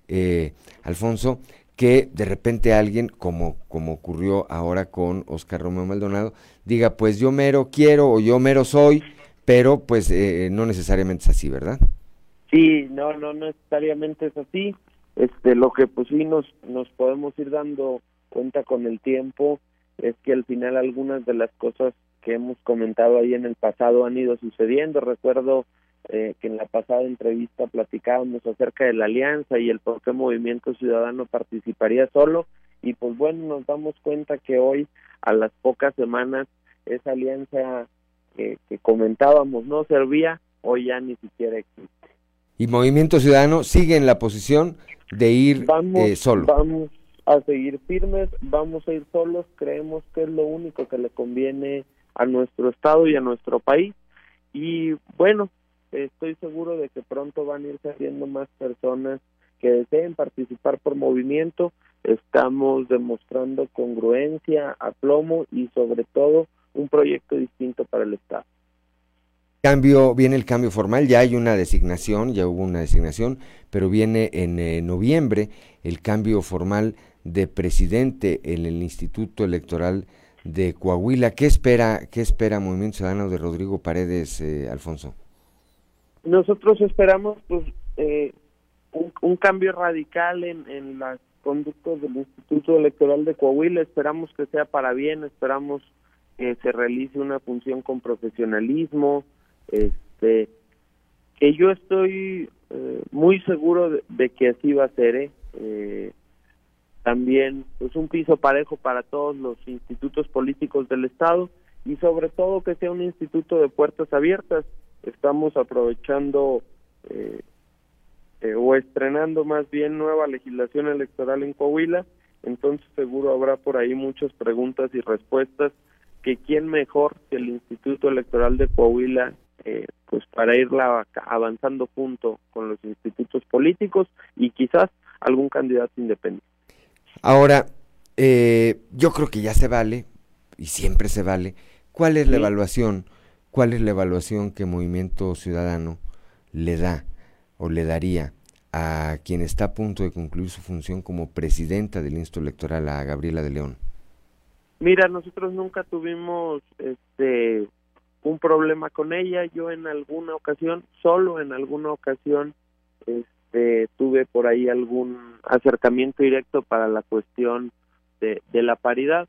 eh, Alfonso, que de repente alguien, como, como ocurrió ahora con Oscar Romeo Maldonado, diga, pues yo mero quiero o yo mero soy, pero pues eh, no necesariamente es así, ¿verdad? Sí, no, no necesariamente es así. Este, lo que pues sí nos, nos podemos ir dando cuenta con el tiempo es que al final algunas de las cosas que hemos comentado ahí en el pasado han ido sucediendo. Recuerdo eh, que en la pasada entrevista platicábamos acerca de la alianza y el por qué Movimiento Ciudadano participaría solo y pues bueno, nos damos cuenta que hoy a las pocas semanas esa alianza que, comentábamos no servía, hoy ya ni siquiera existe. Y Movimiento Ciudadano sigue en la posición de ir eh, solo. Vamos a seguir firmes, vamos a ir solos, creemos que es lo único que le conviene a nuestro estado y a nuestro país y bueno, estoy seguro de que pronto van a ir saliendo más personas que deseen participar por movimiento, estamos demostrando congruencia, aplomo y sobre todo un proyecto distinto para el estado. Cambio, viene el cambio formal, ya hay una designación, ya hubo una designación, pero viene en eh, noviembre el cambio formal de presidente en el Instituto Electoral de Coahuila. ¿Qué espera, qué espera Movimiento Ciudadano de Rodrigo Paredes, eh, Alfonso? Nosotros esperamos pues eh, un, cambio radical en, en las conductas del Instituto Electoral de Coahuila. Esperamos que sea para bien, esperamos que se realice una función con profesionalismo. Este, que yo estoy eh, muy seguro de, que así va a ser. ¿eh? eh también pues un piso parejo para todos los institutos políticos del estado y sobre todo que sea un instituto de puertas abiertas estamos aprovechando eh, eh, o estrenando más bien nueva legislación electoral en Coahuila entonces seguro habrá por ahí muchas preguntas y respuestas que quién mejor que el Instituto Electoral de Coahuila eh, pues para irla avanzando junto con los institutos políticos y quizás algún candidato independiente Ahora, eh, yo creo que ya se vale, y siempre se vale, ¿cuál es la evaluación? ¿Cuál es la evaluación que Movimiento Ciudadano le da o le daría a quien está a punto de concluir su función como presidenta del Instituto Electoral, a Gabriela de León? Mira, nosotros nunca tuvimos este un problema con ella. Yo en alguna ocasión, solo en alguna ocasión, este, tuve por ahí algún acercamiento directo para la cuestión de, la paridad.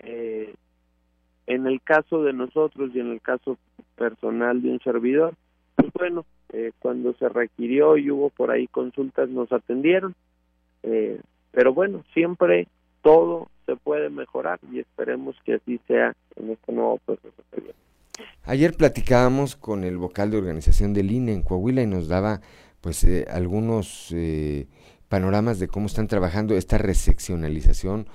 Eh, en el caso de nosotros y en el caso personal de un servidor, pues bueno, eh, cuando se requirió y hubo por ahí consultas nos atendieron, eh, pero bueno, siempre todo se puede mejorar y esperemos que así sea en este nuevo proceso. Ayer platicábamos con el vocal de organización del INE en Coahuila y nos daba pues eh, algunos eh, panoramas de cómo están trabajando esta reseccionalización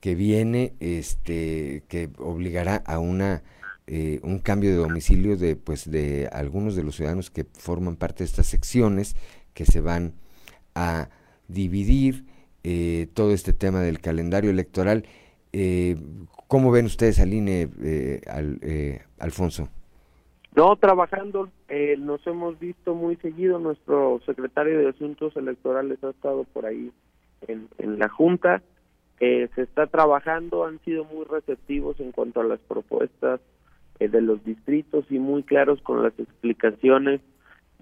que viene, este, que obligará a una eh, un cambio de domicilio de pues de algunos de los ciudadanos que forman parte de estas secciones que se van a dividir todo este tema del calendario electoral. ¿Cómo ven ustedes al INE, al, Alfonso? No, trabajando, eh, nos hemos visto muy seguido, nuestro secretario de Asuntos Electorales ha estado por ahí en, la Junta, eh, se está trabajando, han sido muy receptivos en cuanto a las propuestas eh, de los distritos y muy claros con las explicaciones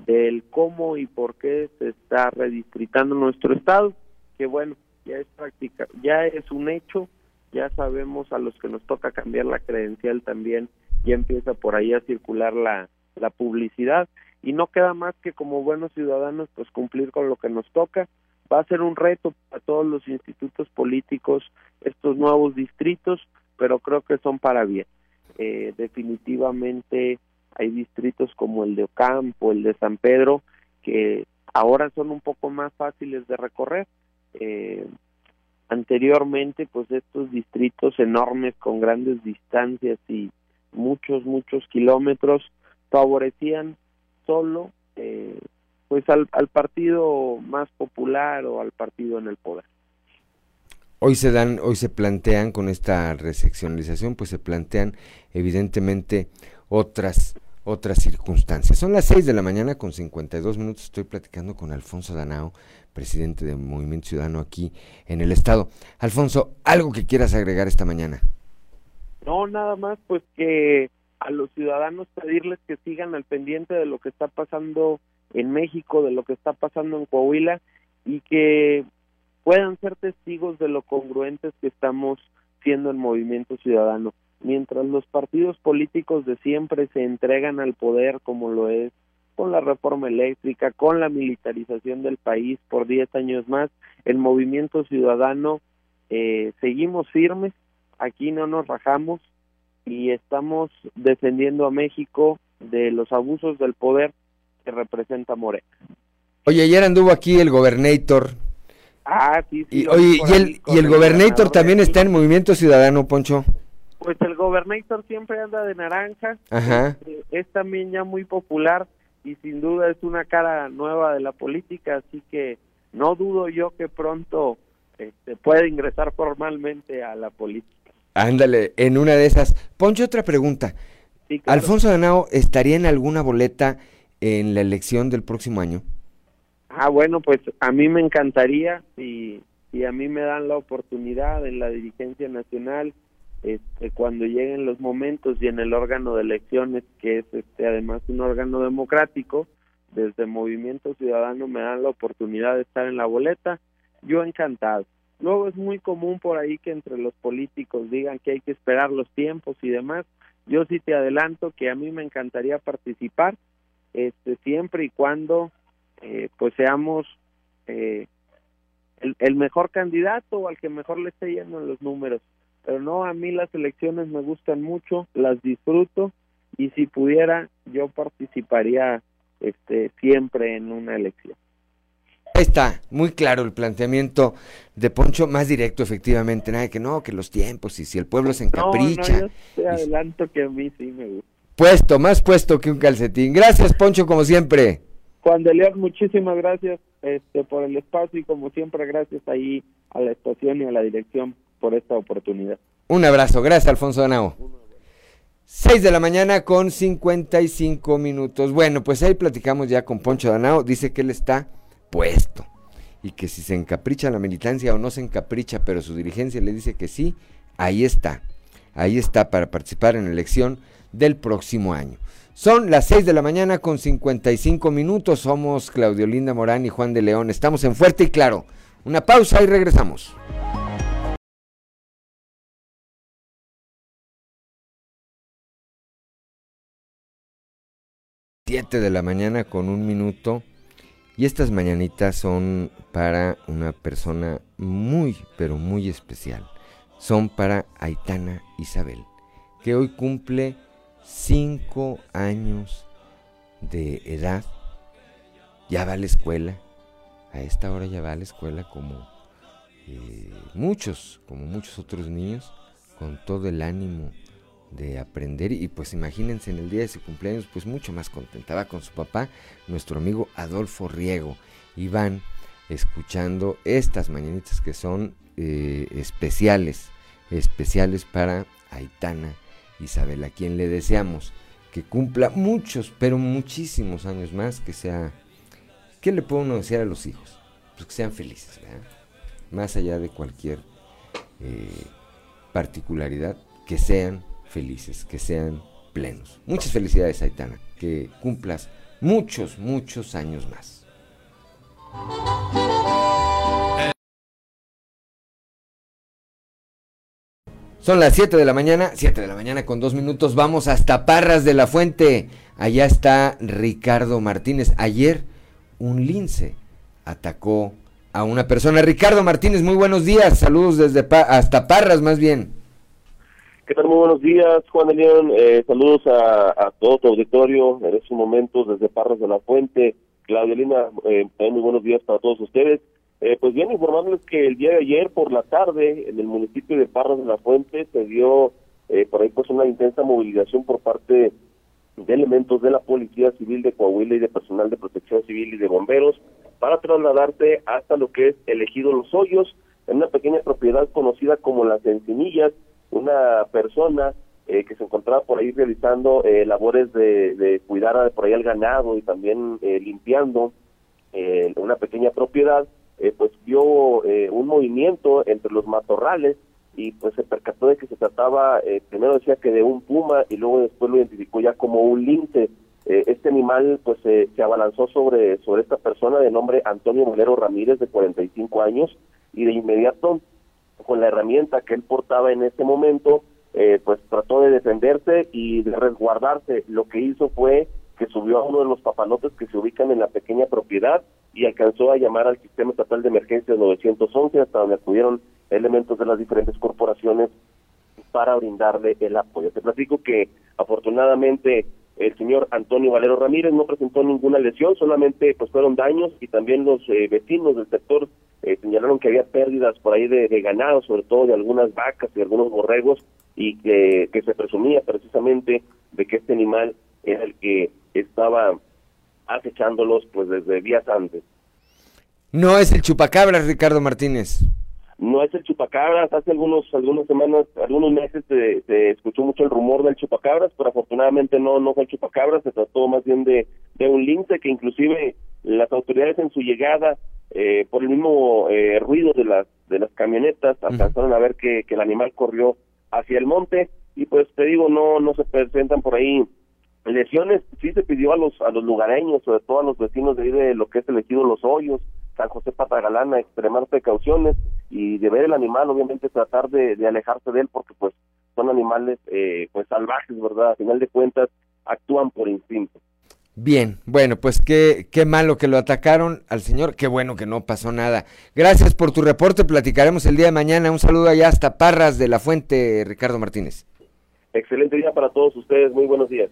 del cómo y por qué se está redistritando nuestro estado, que bueno, ya es práctica, ya es un hecho, ya sabemos a los que nos toca cambiar la credencial también, ya empieza por ahí a circular la, la publicidad y no queda más que como buenos ciudadanos pues cumplir con lo que nos toca. Va a ser un reto para todos los institutos políticos estos nuevos distritos, pero creo que son para bien. Eh, definitivamente hay distritos como el de Ocampo, el de San Pedro, que ahora son un poco más fáciles de recorrer. Eh, anteriormente, pues estos distritos enormes con grandes distancias y muchos, muchos kilómetros favorecían solo eh, pues al, al partido más popular o al partido en el poder. Hoy se dan, hoy se plantean con esta reseccionalización, pues se plantean evidentemente otras otras circunstancias. Son las 6 de la mañana con 52 minutos. Estoy platicando con Alfonso Danao, presidente de Movimiento Ciudadano aquí en el estado. Alfonso, algo que quieras agregar esta mañana. No, nada más pues que a los ciudadanos pedirles que sigan al pendiente de lo que está pasando en México, de lo que está pasando en Coahuila y que puedan ser testigos de lo congruentes que estamos siendo el movimiento ciudadano. Mientras los partidos políticos de siempre se entregan al poder como lo es con la reforma eléctrica, con la militarización del país por 10 años más, el movimiento ciudadano eh, seguimos firmes, aquí no nos rajamos y estamos defendiendo a México de los abusos del poder que representa Morena. Oye, ayer anduvo aquí el gobernator. Ah, sí, sí. Y, oye, y el, y el gobernator también está en Movimiento Ciudadano, Poncho. Pues el Gobernator siempre anda de naranja. Ajá. Eh, es también ya muy popular y sin duda es una cara nueva de la política, así que no dudo yo que pronto este, pueda ingresar formalmente a la política. Ándale, en una de esas. Poncho, otra pregunta. ¿Alfonso Danao estaría en alguna boleta en la elección del próximo año? Ah, bueno, pues a mí me encantaría y, y a mí me dan la oportunidad en la dirigencia nacional este, cuando lleguen los momentos y en el órgano de elecciones, que es este, además un órgano democrático, desde Movimiento Ciudadano me dan la oportunidad de estar en la boleta, yo encantado. Luego es muy común por ahí que entre los políticos digan que hay que esperar los tiempos y demás. Yo sí te adelanto que a mí me encantaría participar, este, siempre y cuando eh, pues seamos eh, el, el mejor candidato o al que mejor le esté yendo en los números pero no, a mí las elecciones me gustan mucho, las disfruto y si pudiera yo participaría este siempre en una elección. Está, muy claro el planteamiento de Poncho, más directo efectivamente, nada que no, que los tiempos y si el pueblo se encapricha. No, no, yo te adelanto que a mí sí me gusta. Puesto, más puesto que un calcetín. Gracias Poncho, como siempre. Juan de León, muchísimas gracias este, por el espacio y como siempre gracias ahí a la estación y a la dirección por esta oportunidad. Un abrazo, gracias Alfonso Danao. 6 de la mañana con 55 minutos. Bueno, pues ahí platicamos ya con Poncho Danao. Dice que él está puesto. Y que si se encapricha la militancia o no se encapricha, pero su dirigencia le dice que sí, ahí está. Ahí está para participar en la elección del próximo año. Son las 6 de la mañana con 55 minutos. Somos Claudio Linda Morán y Juan de León. Estamos en Fuerte y Claro. Una pausa y regresamos. 7 de la mañana con un minuto. Y estas mañanitas son para una persona muy, pero muy especial. Son para Aitana Isabel, que hoy cumple 5 años de edad. Ya va a la escuela. A esta hora ya va a la escuela como eh, muchos, como muchos otros niños, con todo el ánimo de aprender y pues imagínense en el día de su cumpleaños pues mucho más contentaba con su papá, nuestro amigo Adolfo Riego. Y van escuchando estas mañanitas que son eh, especiales, especiales para Aitana Isabel, a quien le deseamos que cumpla muchos, pero muchísimos años más, que sea, ¿qué le puedo uno decir a los hijos? Pues que sean felices, más allá de cualquier eh, particularidad, que sean felices, que sean plenos. Muchas felicidades, Aitana. Que cumplas muchos, muchos años más. Son las 7 de la mañana, 7 de la mañana con dos minutos. Vamos hasta Parras de la Fuente. Allá está Ricardo Martínez. Ayer un lince atacó a una persona. Ricardo Martínez, muy buenos días. Saludos desde hasta Parras, más bien. ¿Qué tal? Muy buenos días, Juan León. Eh, saludos a, todo tu auditorio en estos momentos desde Parras de la Fuente. Claudia Lina, eh, muy buenos días para todos ustedes. Eh, pues bien, informarles que el día de ayer por la tarde en el municipio de Parras de la Fuente se dio eh, por ahí pues una intensa movilización por parte de elementos de la Policía Civil de Coahuila y de personal de protección civil y de bomberos para trasladarse hasta lo que es elegido Los Hoyos, en una pequeña propiedad conocida como Las Encinillas, una persona eh, que se encontraba por ahí realizando labores de, de, cuidar por ahí al ganado y también limpiando una pequeña propiedad, eh, pues vio eh, un movimiento entre los matorrales y pues se percató de que se trataba, eh, primero decía que de un puma y luego después lo identificó ya como un lince. este animal pues se abalanzó sobre, sobre esta persona de nombre Antonio Molero Ramírez de 45 años y de inmediato con la herramienta que él portaba en ese momento pues trató de defenderse y de resguardarse. Lo que hizo fue que subió a uno de los papalotes que se ubican en la pequeña propiedad y alcanzó a llamar al Sistema Estatal de Emergencias 911 hasta donde acudieron elementos de las diferentes corporaciones para brindarle el apoyo. Te platico que afortunadamente el señor Antonio Valero Ramírez no presentó ninguna lesión, solamente pues fueron daños y también los eh, vecinos del sector eh, señalaron que había pérdidas por ahí de, ganado, sobre todo de algunas vacas y algunos borregos y que, que se presumía precisamente de que este animal era el que estaba acechándolos pues desde días antes. No es el chupacabras, Ricardo Martínez. No es el chupacabras. Hace algunos algunas semanas, algunos meses se, escuchó mucho el rumor del chupacabras, pero afortunadamente no no fue el chupacabras. Se trató más bien de, de un lince que inclusive las autoridades en su llegada eh, por el mismo eh, ruido de las de las camionetas alcanzaron a ver que, que el animal corrió hacia el monte y pues te digo no no se presentan por ahí lesiones sí se pidió a los a los lugareños, sobre todo a los vecinos de ahí de lo que es elegido Los Hoyos, San José Patagalana, extremar precauciones y de ver el animal, obviamente tratar de, alejarse de él porque pues son animales eh, pues salvajes, ¿verdad? A final de cuentas actúan por instinto. Bien, bueno, pues qué, qué malo que lo atacaron al señor, qué bueno que no pasó nada. Gracias por tu reporte, platicaremos el día de mañana. Un saludo allá hasta Parras de la Fuente, Ricardo Martínez. Excelente día para todos ustedes, muy buenos días.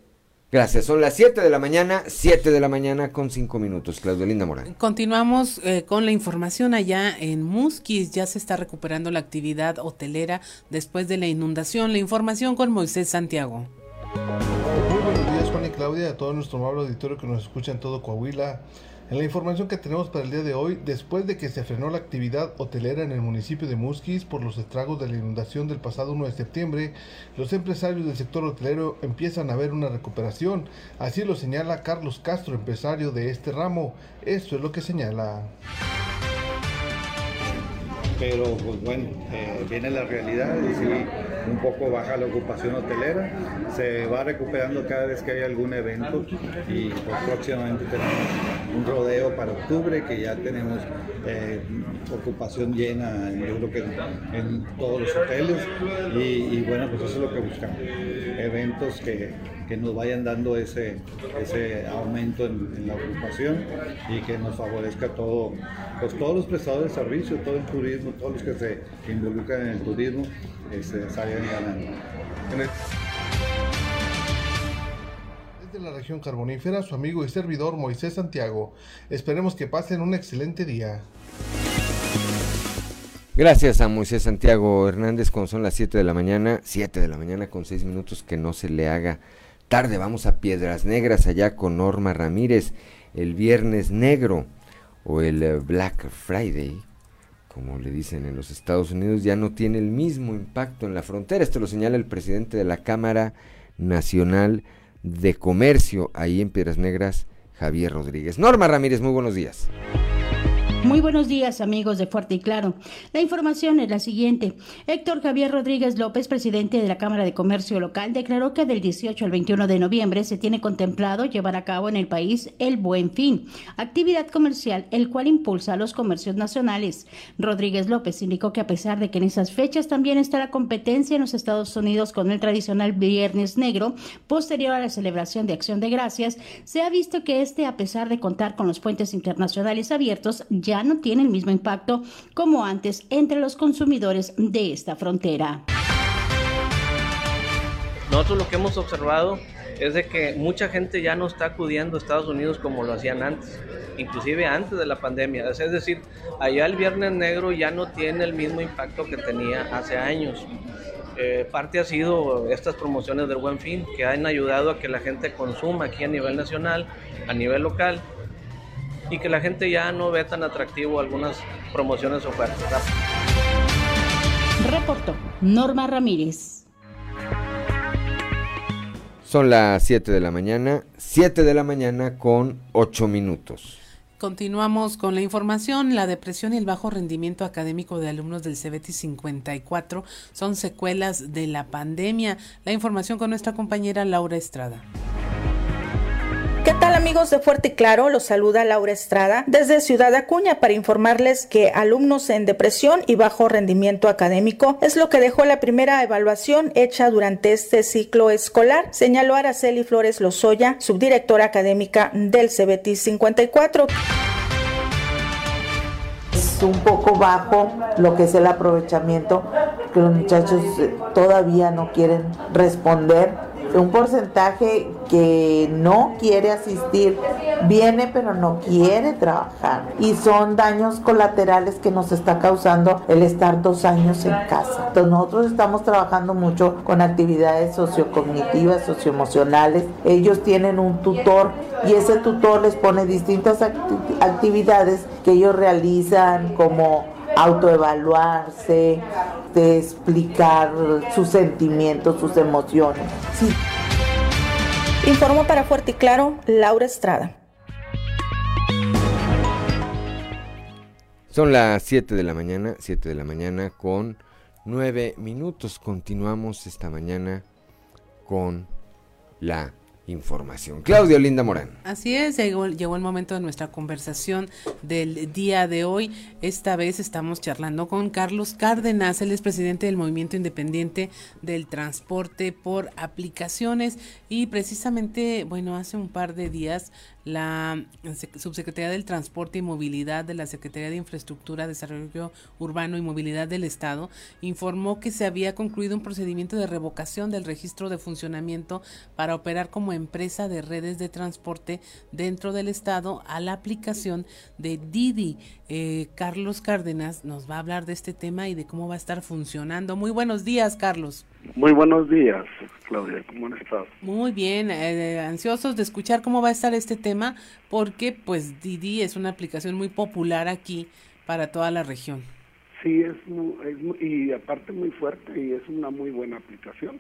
Gracias, son las 7 de la mañana, 7 de la mañana con 5 minutos. Claudio Linda Morán. Continuamos eh, con la información allá en Musquis. Ya se está recuperando la actividad hotelera después de la inundación. La información con Moisés Santiago. Muy buenos días, Juan y Claudia, a todo nuestro amable auditorio que nos escucha en todo Coahuila. En la información que tenemos para el día de hoy, después de que se frenó la actividad hotelera en el municipio de Musquis por los estragos de la inundación del pasado 1 de septiembre, los empresarios del sector hotelero empiezan a ver una recuperación. Así lo señala Carlos Castro, empresario de este ramo. Esto es lo que señala pero pues bueno, eh, viene la realidad y sí, un poco baja la ocupación hotelera, se va recuperando cada vez que hay algún evento y pues, próximamente tenemos un rodeo para octubre que ya tenemos eh, ocupación llena, yo creo que en, todos los hoteles y, bueno, pues eso es lo que buscamos, eventos que, que nos vayan dando ese, ese aumento en, la ocupación y que nos favorezca todo, pues todos los prestadores de servicio, todo el turismo, todos los que se involucran en el turismo, este, salgan ganando. Desde la región carbonífera, su amigo y servidor Moisés Santiago. Esperemos que pasen un excelente día. Gracias a Moisés Santiago Hernández, cuando son las 7 de la mañana, 7 de la mañana con 6 minutos, que no se le haga tarde. Vamos a Piedras Negras allá con Norma Ramírez, el Viernes Negro o el eh, Black Friday, como le dicen en los Estados Unidos, ya no tiene el mismo impacto en la frontera. Esto lo señala el presidente de la Cámara Nacional de Comercio ahí en Piedras Negras, Javier Rodríguez. Norma Ramírez, muy buenos días. Muy buenos días amigos de Fuerte y Claro. La información es la siguiente. Héctor Javier Rodríguez López, presidente de la Cámara de Comercio Local, declaró que del 18 al 21 de noviembre se tiene contemplado llevar a cabo en el país el Buen Fin, actividad comercial el cual impulsa a los comercios nacionales. Rodríguez López indicó que a pesar de que en esas fechas también está la competencia en los Estados Unidos con el tradicional Viernes Negro, posterior a la celebración de Acción de Gracias, se ha visto que este, a pesar de contar con los puentes internacionales abiertos, ya no tiene el mismo impacto como antes entre los consumidores de esta frontera. Nosotros lo que hemos observado es de que mucha gente ya no está acudiendo a Estados Unidos como lo hacían antes, inclusive antes de la pandemia. Es decir, allá el Viernes Negro ya no tiene el mismo impacto que tenía hace años. Eh, parte ha sido estas promociones del Buen Fin que han ayudado a que la gente consuma aquí a nivel nacional, a nivel local y que la gente ya no ve tan atractivo algunas promociones o ofertas. Reportó Norma Ramírez. Son las 7 de la mañana, 7 de la mañana con 8 minutos. Continuamos con la información. La depresión y el bajo rendimiento académico de alumnos del CBT 54 son secuelas de la pandemia. La información con nuestra compañera Laura Estrada. ¿Qué tal amigos de Fuerte y Claro? Los saluda Laura Estrada desde Ciudad Acuña para informarles que alumnos en depresión y bajo rendimiento académico es lo que dejó la primera evaluación hecha durante este ciclo escolar, señaló Araceli Flores Lozoya, subdirectora académica del CBT 54 es un poco bajo lo que es el aprovechamiento, que los muchachos eh, todavía no quieren responder un porcentaje que no quiere asistir, viene pero no quiere trabajar. Y son daños colaterales que nos está causando el estar dos años en casa. Entonces nosotros estamos trabajando mucho con actividades sociocognitivas, socioemocionales. Ellos tienen un tutor y ese tutor les pone distintas actividades que ellos realizan como autoevaluarse, de explicar sus sentimientos, sus emociones. Sí. Informó para Fuerte y Claro Laura Estrada. Son las 7 de la mañana, 7 de la mañana con 9 minutos. Continuamos esta mañana con la información. Claudio Linda Morán. Así es, llegó, llegó, el momento de nuestra conversación del día de hoy. Esta vez estamos charlando con Carlos Cárdenas, él es presidente del Movimiento Independiente del Transporte por Aplicaciones y precisamente, bueno, hace un par de días la Subsecretaría del Transporte y Movilidad de la Secretaría de Infraestructura, Desarrollo Urbano y Movilidad del Estado informó que se había concluido un procedimiento de revocación del registro de funcionamiento para operar como empresa de redes de transporte dentro del Estado a la aplicación de Didi. Eh, Carlos Cárdenas nos va a hablar de este tema y de cómo va a estar funcionando. Muy buenos días, Carlos. Muy buenos días, Claudia. ¿Cómo han estado? Muy bien, eh, ansiosos de escuchar cómo va a estar este tema, porque pues Didi es una aplicación muy popular aquí para toda la región. Sí, es, y aparte muy fuerte y es una muy buena aplicación.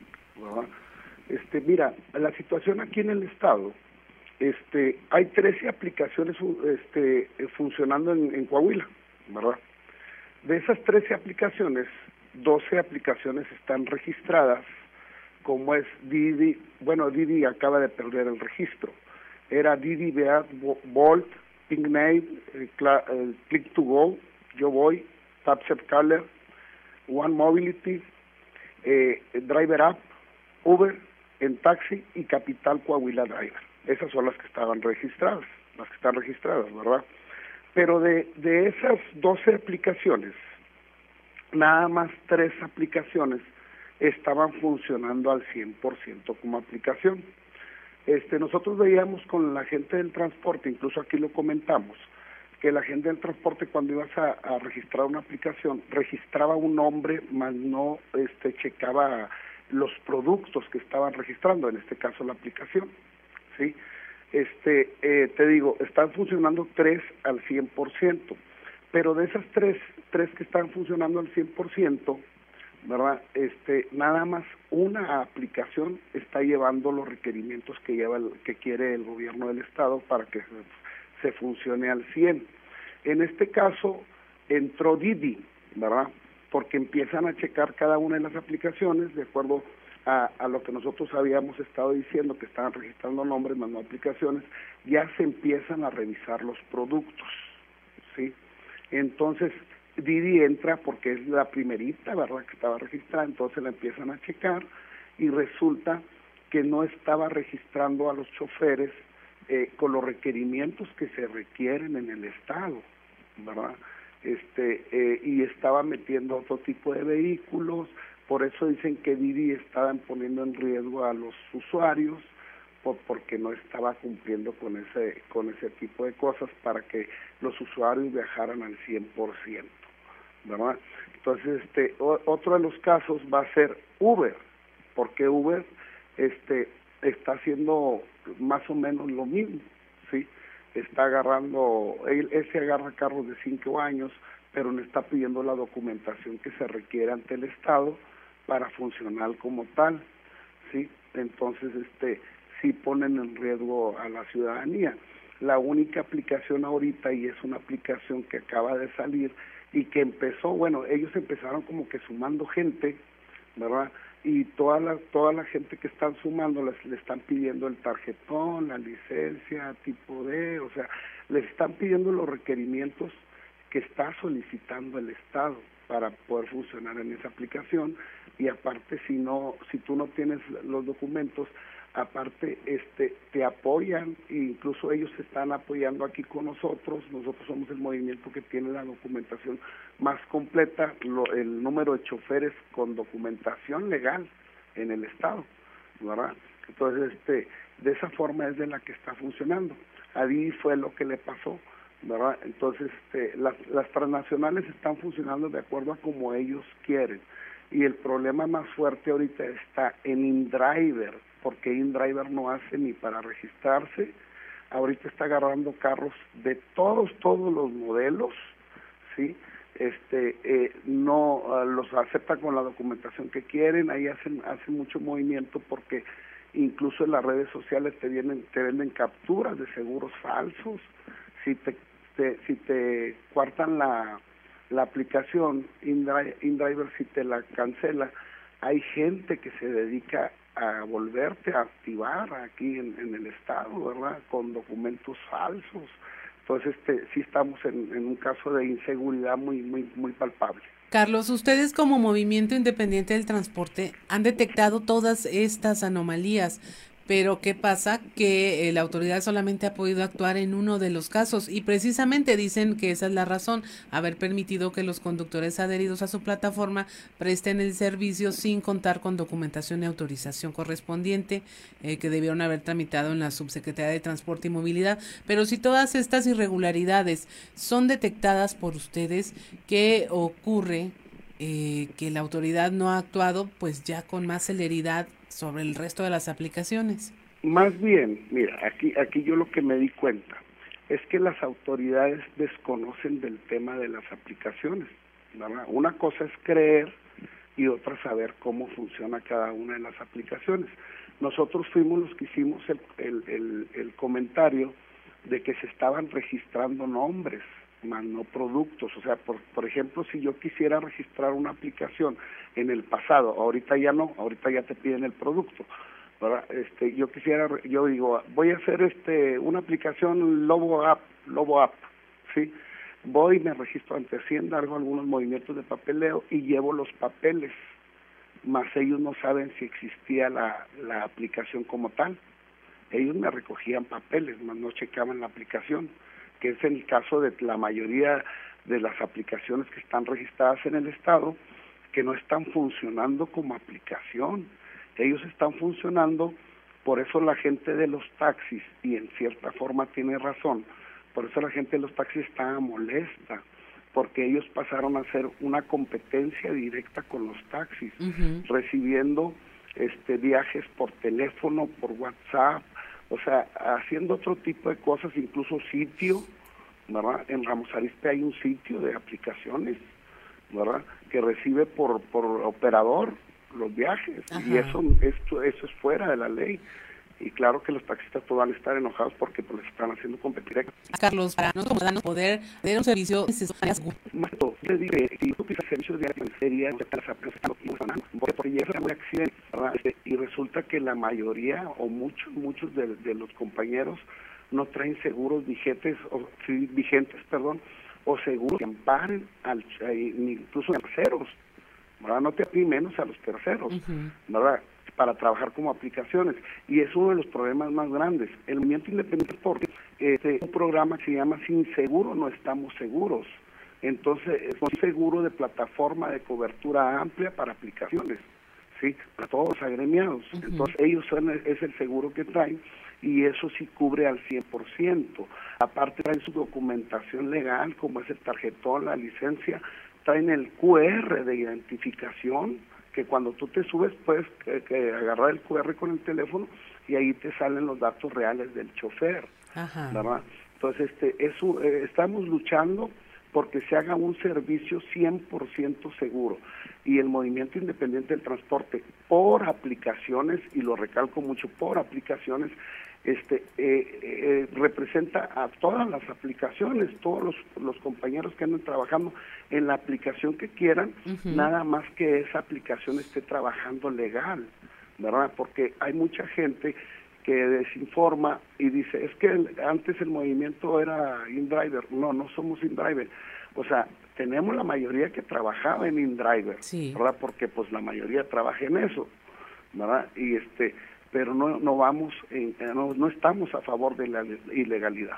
Este, mira, la situación aquí en el estado, este, hay 13 aplicaciones este, funcionando en, en Coahuila, ¿verdad? De esas 13 aplicaciones, 12 aplicaciones están registradas, como es Didi, bueno, Didi acaba de perder el registro. Era Didi Beat, Bolt, PinkName, Click to Go, Yo Voy, TapShop Caller, One Mobility, eh, Driver App, Uber, En Taxi y Capital Coahuila Driver. Esas son las que estaban registradas, las que están registradas, ¿verdad? Pero de, de esas 12 aplicaciones, nada más tres aplicaciones estaban funcionando al 100% como aplicación. Este, nosotros veíamos con la gente del transporte, incluso aquí lo comentamos, que la gente del transporte cuando ibas a, registrar una aplicación registraba un nombre, más no este, checaba los productos que estaban registrando, en este caso la aplicación, ¿sí? Este, eh, te digo, están funcionando tres al 100%, pero de esas tres, tres que están funcionando al 100%, ¿verdad? Este, nada más una aplicación está llevando los requerimientos que lleva el, que quiere el gobierno del estado para que se, funcione al 100. En este caso entró Didi, ¿verdad? Porque empiezan a checar cada una de las aplicaciones de acuerdo a, a, lo que nosotros habíamos estado diciendo, que estaban registrando nombres, más no aplicaciones, ya se empiezan a revisar los productos, ¿sí? Entonces, Didi entra porque es la primerita, ¿verdad?, que estaba registrada, entonces la empiezan a checar y resulta que no estaba registrando a los choferes eh, con los requerimientos que se requieren en el Estado, ¿verdad? Este, eh, y estaba metiendo otro tipo de vehículos, por eso dicen que Didi estaba poniendo en riesgo a los usuarios, por, porque no estaba cumpliendo con ese, con ese tipo de cosas para que los usuarios viajaran al 100%, ¿verdad? Entonces, este, otro de los casos va a ser Uber, porque Uber este, está haciendo más o menos lo mismo, ¿sí? Está agarrando, él, agarra carros de cinco años, pero no está pidiendo la documentación que se requiere ante el Estado para funcionar como tal, ¿sí? Entonces, este, sí ponen en riesgo a la ciudadanía. La única aplicación ahorita, y es una aplicación que acaba de salir y que empezó, bueno, ellos empezaron como que sumando gente, ¿verdad? y toda la toda la gente que están sumando les, le están pidiendo el tarjetón, la licencia, tipo D, o sea, les están pidiendo los requerimientos que está solicitando el Estado para poder funcionar en esa aplicación y aparte si no si tú no tienes los documentos aparte este te apoyan e incluso ellos se están apoyando aquí con nosotros. Nosotros somos el movimiento que tiene la documentación más completa lo, el número de choferes con documentación legal en el estado verdad entonces este de esa forma es de la que está funcionando. Ahí fue lo que le pasó verdad entonces este, las las transnacionales están funcionando de acuerdo a como ellos quieren. Y el problema más fuerte ahorita está en InDriver, porque InDriver no hace ni para registrarse. Ahorita está agarrando carros de todos, todos los modelos, ¿sí? Este, eh, no uh, los acepta con la documentación que quieren, ahí hacen, hacen mucho movimiento porque incluso en las redes sociales te vienen, te venden capturas de seguros falsos, si te, te si te cuartan la la aplicación InDriver si te la cancela, hay gente que se dedica a volverte a activar aquí en, en el estado, ¿verdad? Con documentos falsos. Entonces, este, sí estamos en, en un caso de inseguridad muy, muy, muy palpable. Carlos, ustedes como Movimiento Independiente del Transporte han detectado todas estas anomalías, pero ¿qué pasa? Que eh, la autoridad solamente ha podido actuar en uno de los casos y precisamente dicen que esa es la razón, haber permitido que los conductores adheridos a su plataforma presten el servicio sin contar con documentación y autorización correspondiente eh, que debieron haber tramitado en la Subsecretaría de Transporte y Movilidad. Pero si todas estas irregularidades son detectadas por ustedes, ¿qué ocurre? Eh, que la autoridad no ha actuado pues ya con más celeridad sobre el resto de las aplicaciones? Más bien, mira, aquí, aquí yo lo que me di cuenta es que las autoridades desconocen del tema de las aplicaciones. ¿verdad? Una cosa es creer y otra saber cómo funciona cada una de las aplicaciones. Nosotros fuimos los que hicimos el, el, el, el comentario de que se estaban registrando nombres, más no productos. O sea, por, por ejemplo, si yo quisiera registrar una aplicación en el pasado, ahorita ya no, ahorita ya te piden el producto. ¿verdad? Este, yo quisiera, yo digo, voy a hacer este una aplicación Lobo App, Lobo App, ¿sí? Voy, me registro ante Hacienda, hago algunos movimientos de papeleo y llevo los papeles, más ellos no saben si existía la, la aplicación como tal. Ellos me recogían papeles, más no checaban la aplicación que es el caso de la mayoría de las aplicaciones que están registradas en el Estado, que no están funcionando como aplicación. Ellos están funcionando, por eso la gente de los taxis, y en cierta forma tiene razón, por eso la gente de los taxis está molesta, porque ellos pasaron a ser una competencia directa con los taxis, recibiendo este viajes por teléfono, por WhatsApp, o sea, haciendo otro tipo de cosas, incluso sitio, ¿verdad? En Ramos Arizpe hay un sitio de aplicaciones, ¿verdad? Que recibe por, por operador los viajes y eso, esto, eso es fuera de la ley. Y claro que los taxistas pues, van a estar enojados porque pues, les están haciendo competir. Carlos, para nosotros como poder tener un servicio Más te digo, si tú pisas servicios de sería ya te las porque ya es muy accidente. Este, y resulta que la mayoría o muchos, muchos de, de los compañeros no traen seguros vigentes, o, sí, vigentes, perdón, o seguros que amparen al, incluso a terceros, ¿verdad? No te menos a los terceros, ¿verdad? Para trabajar como aplicaciones. Y es uno de los problemas más grandes. El movimiento independiente porque este, un programa que se llama Sin Seguro No Estamos Seguros. Entonces, es un seguro de plataforma de cobertura amplia para aplicaciones, ¿sí? Para todos los agremiados. Entonces, ellos son, es el seguro que traen y eso sí cubre al 100%. Aparte traen su documentación legal, como es el tarjetón, la licencia, traen el QR de identificación, que cuando tú te subes puedes que, agarrar el QR con el teléfono y ahí te salen los datos reales del chofer. ¿verdad? Entonces, este, eso, eh, estamos luchando porque se haga un servicio 100% seguro. Y el movimiento independiente del transporte por aplicaciones, y lo recalco mucho, por aplicaciones, este, eh, eh, representa a todas las aplicaciones, todos los, compañeros que andan trabajando en la aplicación que quieran, nada más que esa aplicación esté trabajando legal, ¿verdad? Porque hay mucha gente que desinforma y dice, es que antes el movimiento era InDriver. No, no somos InDriver. O sea, tenemos la mayoría que trabajaba en InDriver, ¿verdad? Porque pues la mayoría trabaja en eso, ¿verdad? Y este, pero no, no vamos, no, no estamos a favor de la ilegalidad.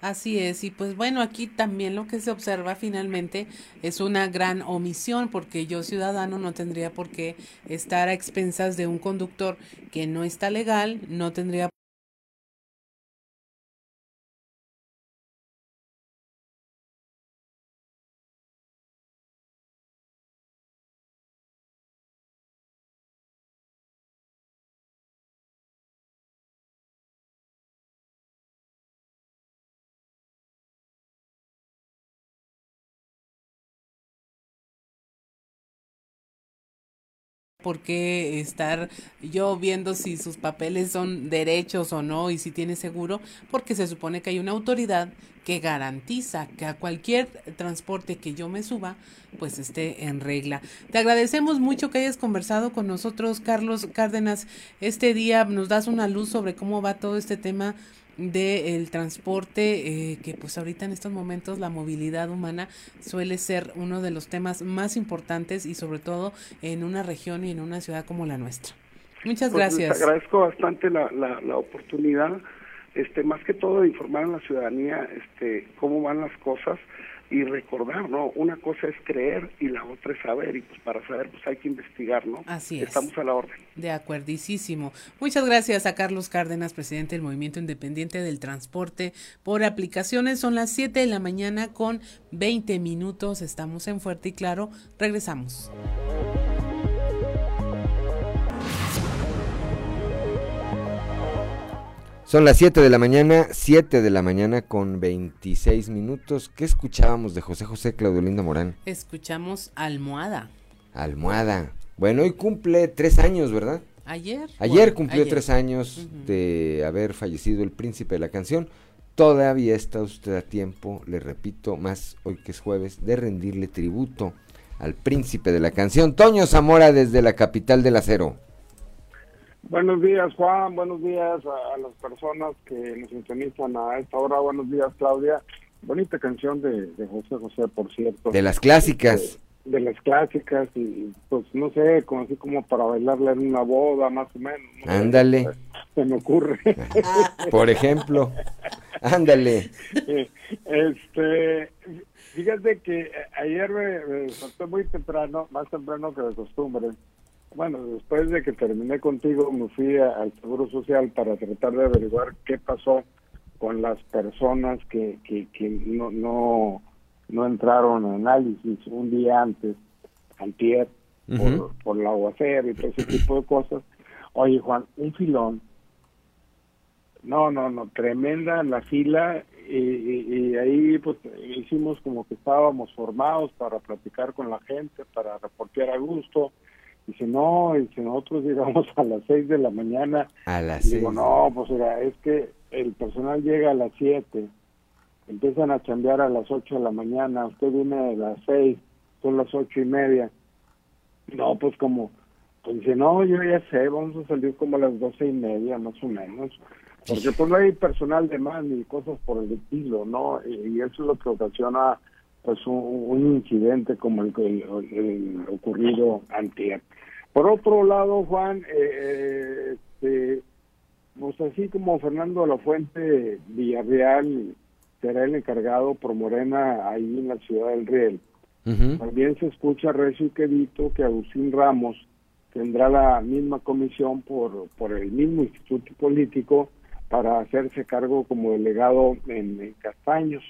Así es, y pues bueno, aquí también lo que se observa finalmente es una gran omisión, porque yo ciudadano no tendría por qué estar a expensas de un conductor que no está legal, no tendría por qué estar yo viendo si sus papeles son derechos o no y si tiene seguro, porque se supone que hay una autoridad que garantiza que a cualquier transporte que yo me suba, pues esté en regla. Te agradecemos mucho que hayas conversado con nosotros, Carlos Cárdenas. Este día nos das una luz sobre cómo va todo este tema del transporte, eh, que pues ahorita en estos momentos la movilidad humana suele ser uno de los temas más importantes y sobre todo en una región y en una ciudad como la nuestra. Muchas pues, gracias. agradezco bastante la, la, la oportunidad, este, más que todo de informar a la ciudadanía este, cómo van las cosas y recordar, ¿no? Una cosa es creer y la otra es saber, y pues para saber pues hay que investigar, ¿no? Así es. Estamos a la orden. De acuerdísimo. Muchas gracias a Carlos Cárdenas, presidente del Movimiento Independiente del Transporte por aplicaciones. Son las 7 de la mañana con 20 minutos. Estamos en Fuerte y Claro. Regresamos. Son las 7 de la mañana, 7 de la mañana con 26 minutos. ¿Qué escuchábamos de José José Claudio Linda Morán? Escuchamos Almohada. Almohada. Bueno, hoy cumple tres años, ¿verdad? Ayer. Ayer cumplió tres años de haber fallecido el príncipe de la canción. Todavía está usted a tiempo, le repito, más hoy que es jueves, de rendirle tributo al príncipe de la canción. Toño Zamora desde la capital del acero. Buenos días, Juan. Buenos días a, las personas que nos sintonizan a esta hora. Buenos días, Claudia. Bonita canción de, José José, por cierto. De las clásicas. De, las clásicas y pues no sé, como así como para bailarla en una boda, más o menos. Ándale. Se me ocurre. por ejemplo. Ándale. Este, fíjate que ayer me, me muy temprano, más temprano que de costumbre bueno, después de que terminé contigo, me fui al Seguro Social para tratar de averiguar qué pasó con las personas que, que, que no, no, no entraron a análisis un día antes, antier, por, por la aguacero y todo ese tipo de cosas. Oye, Juan, un filón. No, no, no, tremenda la fila y, y, ahí pues hicimos como que estábamos formados para platicar con la gente, para reportear a gusto Dice, no, y si nosotros llegamos a las 6 de la mañana, a las digo, no, pues era, es que el personal llega a las 7, empiezan a chambear a las 8 de la mañana, usted viene a las 6, son las ocho y media. No, pues como, pues dice, no, yo ya sé, vamos a salir como a las doce y media, más o menos. Porque pues no hay personal de más ni cosas por el estilo, ¿no? Y, eso es lo que ocasiona pues un, incidente como el, el, ocurrido antes. Por otro lado, Juan, eh, este, pues así como Fernando La Fuente Villarreal será el encargado por Morena ahí en la ciudad del Riel, también se escucha recio y quedito que Agustín Ramos tendrá la misma comisión por, por el mismo instituto político para hacerse cargo como delegado en, Castaños.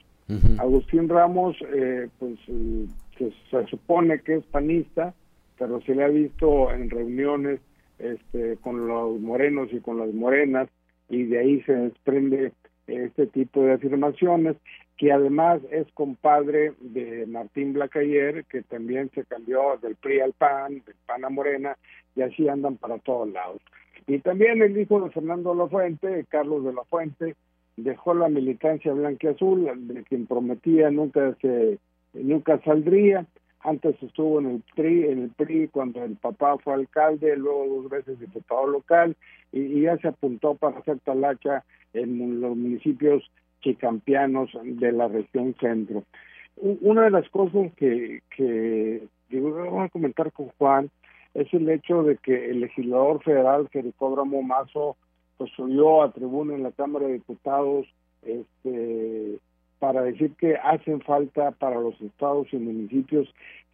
Agustín Ramos, eh, pues eh, se, supone que es panista, pero se le ha visto en reuniones este, con los morenos y con las morenas, y de ahí se desprende este tipo de afirmaciones que además es compadre de Martín Blacayer, que también se cambió del PRI al PAN, del PAN a Morena, y así andan para todos lados. Y también el hijo de Fernando La Fuente, Carlos de La Fuente, dejó la militancia blanqueazul, de quien prometía nunca se nunca saldría. Antes estuvo en el PRI, en el PRI cuando el papá fue alcalde, luego dos veces diputado local y, ya se apuntó para hacer talacha en los municipios chicampianos de la región centro. Una de las cosas que, que digo, vamos a comentar con Juan es el hecho de que el legislador federal Jericó Bramo Mazo pues subió a tribuna en la Cámara de Diputados este para decir que hacen falta para los estados y municipios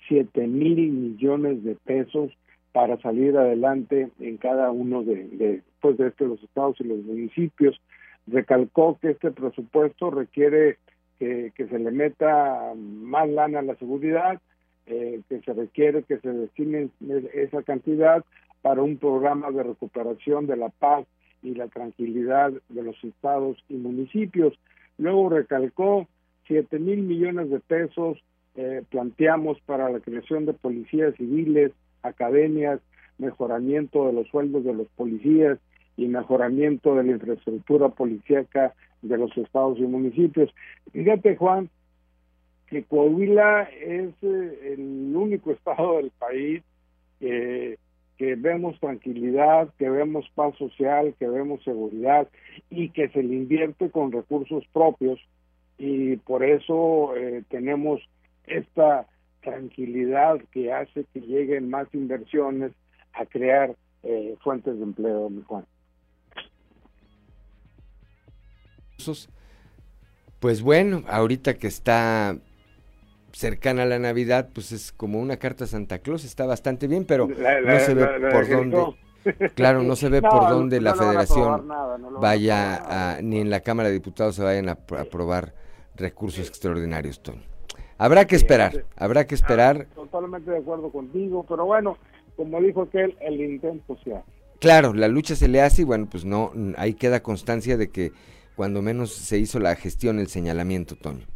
siete mil millones de pesos para salir adelante en cada uno de, de, pues de los estados y los municipios. Recalcó que este presupuesto requiere que, se le meta más lana a la seguridad, eh, que se requiere que se destine esa cantidad para un programa de recuperación de la paz y la tranquilidad de los estados y municipios. Luego recalcó siete mil millones de pesos eh, planteamos para la creación de policías civiles, academias, mejoramiento de los sueldos de los policías y mejoramiento de la infraestructura policíaca de los estados y municipios. Fíjate, Juan, que Coahuila es eh, el único estado del país que vemos tranquilidad, que vemos paz social, que vemos seguridad y que se le invierte con recursos propios y por eso eh, tenemos esta tranquilidad que hace que lleguen más inversiones a crear eh, fuentes de empleo, mi Juan. Pues bueno, ahorita que está cercana a la Navidad, pues es como una carta a Santa Claus, está bastante bien, pero no se ve por dónde. Claro, no se ve por dónde la federación vaya a, ni en la Cámara de Diputados se vayan a, aprobar recursos extraordinarios, Tony. Habrá que esperar, habrá que esperar. Totalmente de acuerdo contigo, pero bueno, como dijo aquel, el intento se hace. Claro, la lucha se le hace y bueno, pues no, ahí queda constancia de que cuando menos se hizo la gestión, el señalamiento, Toño.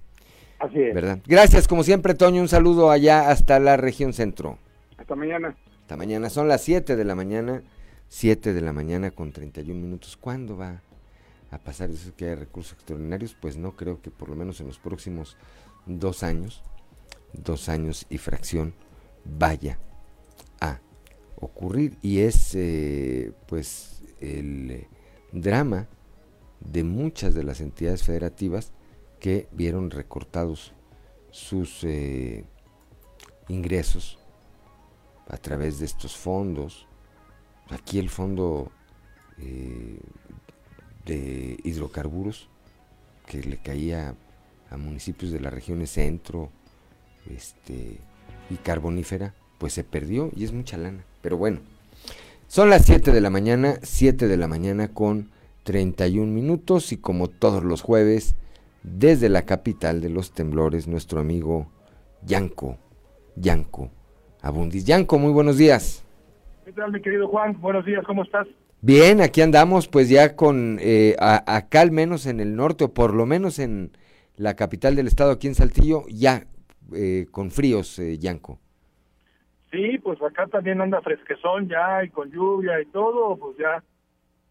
Así es. ¿Verdad? Gracias, como siempre, Toño. Un saludo allá hasta la región centro. Hasta mañana. Hasta mañana. Son las 7 de la mañana. 7 de la mañana con 31 minutos. ¿Cuándo va a pasar eso que hay recursos extraordinarios? Pues no creo que por lo menos en los próximos dos años, dos años y fracción, vaya a ocurrir. Y es, eh, pues, el eh, drama de muchas de las entidades federativas que vieron recortados sus eh, ingresos a través de estos fondos. Aquí el fondo eh, de hidrocarburos que le caía a municipios de las regiones centro este, y carbonífera, pues se perdió y es mucha lana. Pero bueno, son las 7 de la mañana, 7 de la mañana con 31 minutos y como todos los jueves, desde la capital de los temblores, nuestro amigo Yanko, Yanko Abundis. Yanko, muy buenos días. ¿Qué tal, mi querido Juan? Buenos días, ¿cómo estás? Bien, aquí andamos, pues ya con, eh, acá al menos en el norte, o por lo menos en la capital del estado, aquí en Saltillo, ya eh, con fríos, eh, Yanko. Sí, pues acá también anda fresquezón ya y con lluvia y todo, pues ya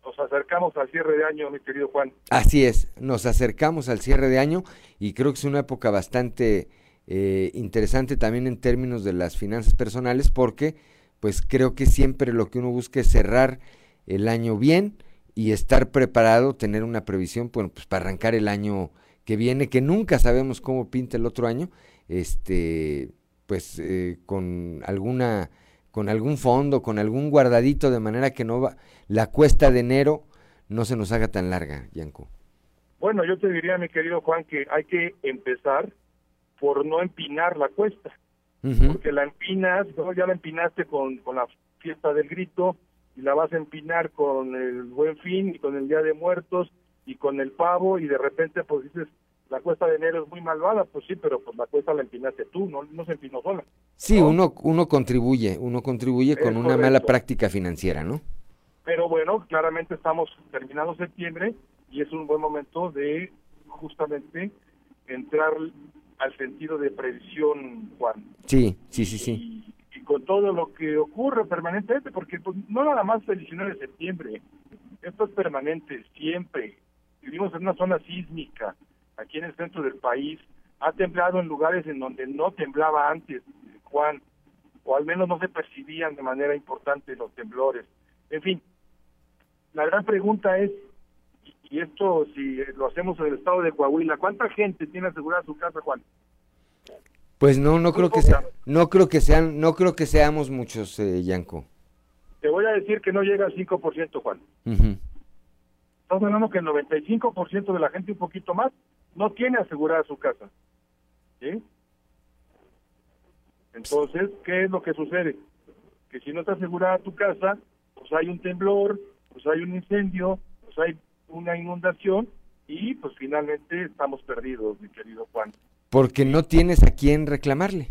nos acercamos al cierre de año, mi querido Juan. Así es, nos acercamos al cierre de año y creo que es una época bastante eh, interesante también en términos de las finanzas personales porque pues creo que siempre lo que uno busca es cerrar el año bien y estar preparado, tener una previsión bueno, pues para arrancar el año que viene, que nunca sabemos cómo pinta el otro año, este pues eh, con alguna con algún fondo, con algún guardadito de manera que no va, la cuesta de enero no se nos haga tan larga, Yanko. Bueno, yo te diría, mi querido Juan, que hay que empezar por no empinar la cuesta, porque la empinas, ¿no? ya la empinaste con, con la fiesta del grito, y la vas a empinar con el buen fin y con el día de muertos y con el pavo, y de repente pues dices, la cuesta de enero es muy malvada, pues sí, pero pues la cuesta la empinaste tú, no, no se empinó sola. Sí, uno, uno contribuye, uno contribuye con una mala práctica financiera, ¿no? Pero bueno, claramente estamos terminando septiembre y es un buen momento de justamente entrar al sentido de previsión, Juan. Sí, sí, sí, sí. Y, con todo lo que ocurre permanentemente, porque pues, no nada más el 19 de septiembre, esto es permanente, siempre. Vivimos en una zona sísmica, aquí en el centro del país, ha temblado en lugares en donde no temblaba antes, Juan, o al menos no se percibían de manera importante los temblores. En fin, la gran pregunta es, y esto si lo hacemos en el estado de Coahuila, ¿cuánta gente tiene asegurada su casa, Juan? Pues no, no creo que sea, no creo que sean, no creo que seamos muchos, eh, Yanko. Te voy a decir que no llega al 5%, Juan. Estamos hablando que el 95% de la gente, un poquito más, no tiene asegurada su casa. ¿Sí? Entonces, ¿qué es lo que sucede? Que si no está asegurada tu casa, pues hay un temblor, pues hay un incendio, pues hay una inundación y pues finalmente estamos perdidos, mi querido Juan. Porque no tienes a quién reclamarle.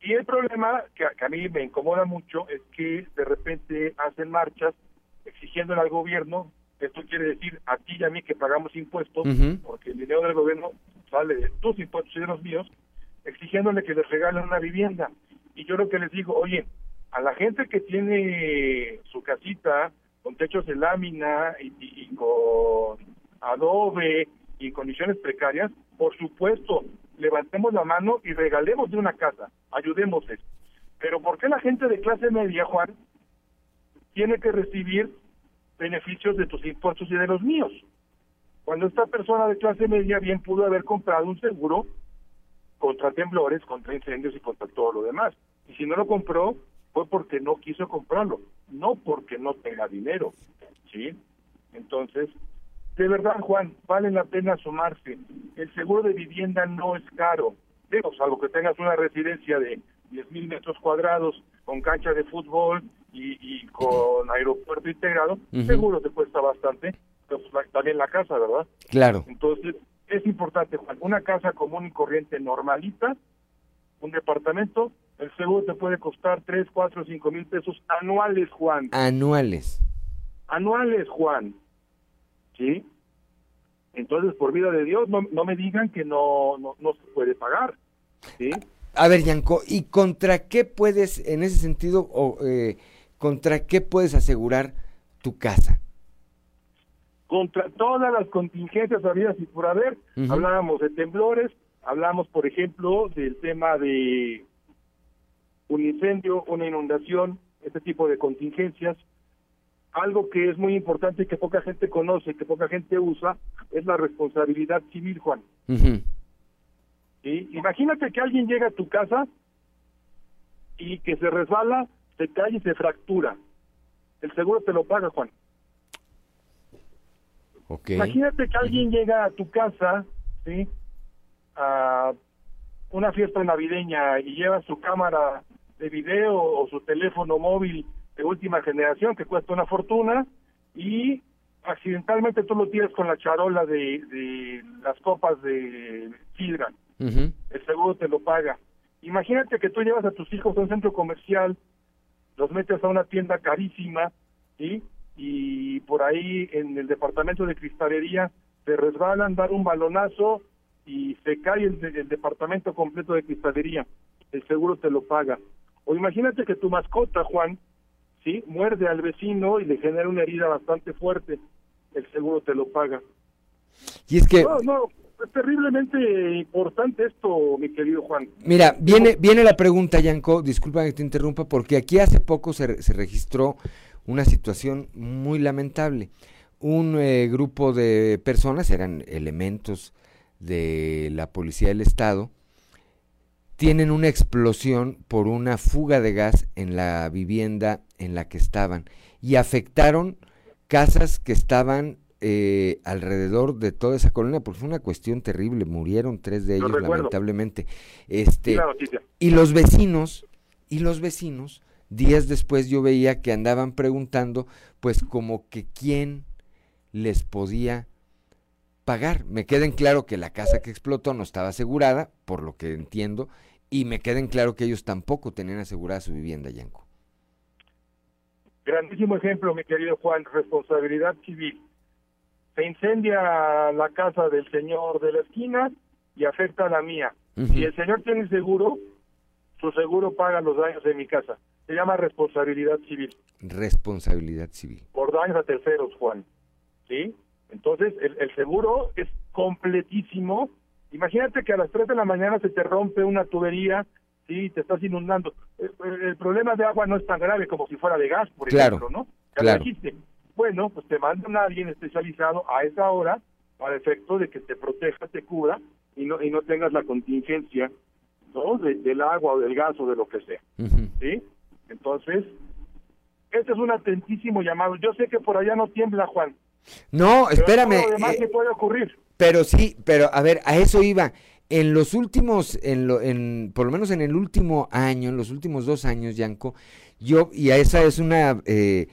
Y el problema que, que a mí me incomoda mucho es que de repente hacen marchas exigiéndole al gobierno esto quiere decir a ti y a mí que pagamos impuestos, porque el dinero del gobierno sale de tus impuestos y de los míos, exigiéndole que les regalen una vivienda. Y yo lo que les digo, oye, a la gente que tiene su casita con techos de lámina y, con adobe y condiciones precarias, por supuesto, levantemos la mano y regalemos de una casa, ayudémosles. Pero ¿por qué la gente de clase media, Juan, tiene que recibir beneficios de tus impuestos y de los míos. Cuando esta persona de clase media bien pudo haber comprado un seguro contra temblores, contra incendios y contra todo lo demás. Y si no lo compró, fue porque no quiso comprarlo, no porque no tenga dinero. ¿Sí? Entonces, de verdad, Juan, vale la pena sumarse. El seguro de vivienda no es caro. Digo, salvo que tengas una residencia de 10 mil metros cuadrados con cancha de fútbol y, con aeropuerto integrado, seguro te cuesta bastante, pues, también la casa, ¿verdad? Claro. Entonces, es importante, Juan, una casa común y corriente normalita, un departamento, el seguro te puede costar 3, 4, 5 mil pesos anuales, Juan. Anuales. Anuales, Juan. ¿Sí? Entonces, por vida de Dios, no, no me digan que no, no, no se puede pagar. ¿Sí? A ver, Yanko, ¿y contra qué puedes, en ese sentido, o, eh, contra qué puedes asegurar tu casa? Contra todas las contingencias habidas y por haber. Hablábamos de temblores, hablamos, por ejemplo, del tema de un incendio, una inundación, este tipo de contingencias. Algo que es muy importante y que poca gente conoce, que poca gente usa, es la responsabilidad civil, Juan. Imagínate que alguien llega a tu casa y que se resbala, se cae y se fractura. El seguro te lo paga, Juan. Imagínate que alguien llega a tu casa, ¿sí? A una fiesta navideña y lleva su cámara de video o su teléfono móvil de última generación que cuesta una fortuna y accidentalmente tú lo tiras con la charola de, de las copas de sidra el seguro te lo paga. Imagínate que tú llevas a tus hijos a un centro comercial, los metes a una tienda carísima, ¿sí? Y por ahí en el departamento de cristalería te resbalan, dar un balonazo y se cae el, departamento completo de cristalería. el seguro te lo paga. O imagínate que tu mascota, Juan, ¿sí? Muerde al vecino y le genera una herida bastante fuerte. El seguro te lo paga. Y es que... No, no, es terriblemente importante esto, mi querido Juan. Mira, viene, viene la pregunta, Yanko, disculpa que te interrumpa, porque aquí hace poco se, se registró una situación muy lamentable. Un eh, grupo de personas, eran elementos de la Policía del Estado, tienen una explosión por una fuga de gas en la vivienda en la que estaban y afectaron casas que estaban eh, alrededor de toda esa colonia, porque fue una cuestión terrible, murieron tres de ellos lamentablemente. Este, y los vecinos, y los vecinos, días después yo veía que andaban preguntando, pues como que quién les podía pagar. Me queda en claro que la casa que explotó no estaba asegurada, por lo que entiendo, y me queda en claro que ellos tampoco tenían asegurada su vivienda, Yanko. Grandísimo ejemplo, mi querido Juan, responsabilidad civil. Se incendia la casa del señor de la esquina y afecta a la mía. Si el señor tiene seguro, su seguro paga los daños de mi casa. Se llama responsabilidad civil. Responsabilidad civil. Por daños a terceros, Juan. ¿Sí? Entonces, el, el seguro es completísimo. Imagínate que a las 3 de la mañana se te rompe una tubería sí, te estás inundando. El, problema de agua no es tan grave como si fuera de gas, por ejemplo, ¿no? claro. Bueno, pues te mandan a alguien especializado a esa hora para efecto de que te proteja, te cubra y no y no tengas la contingencia, ¿no? del agua o del gas o de lo que sea, ¿sí? Entonces, este es un atentísimo llamado. Yo sé que por allá no tiembla, Juan. No, espérame. Pero eh, puede ocurrir. Pero sí, pero a ver, a eso iba. En los últimos, en lo, en, por lo menos en el último año, en los últimos dos años, Yanko, yo, y a esa es una eh,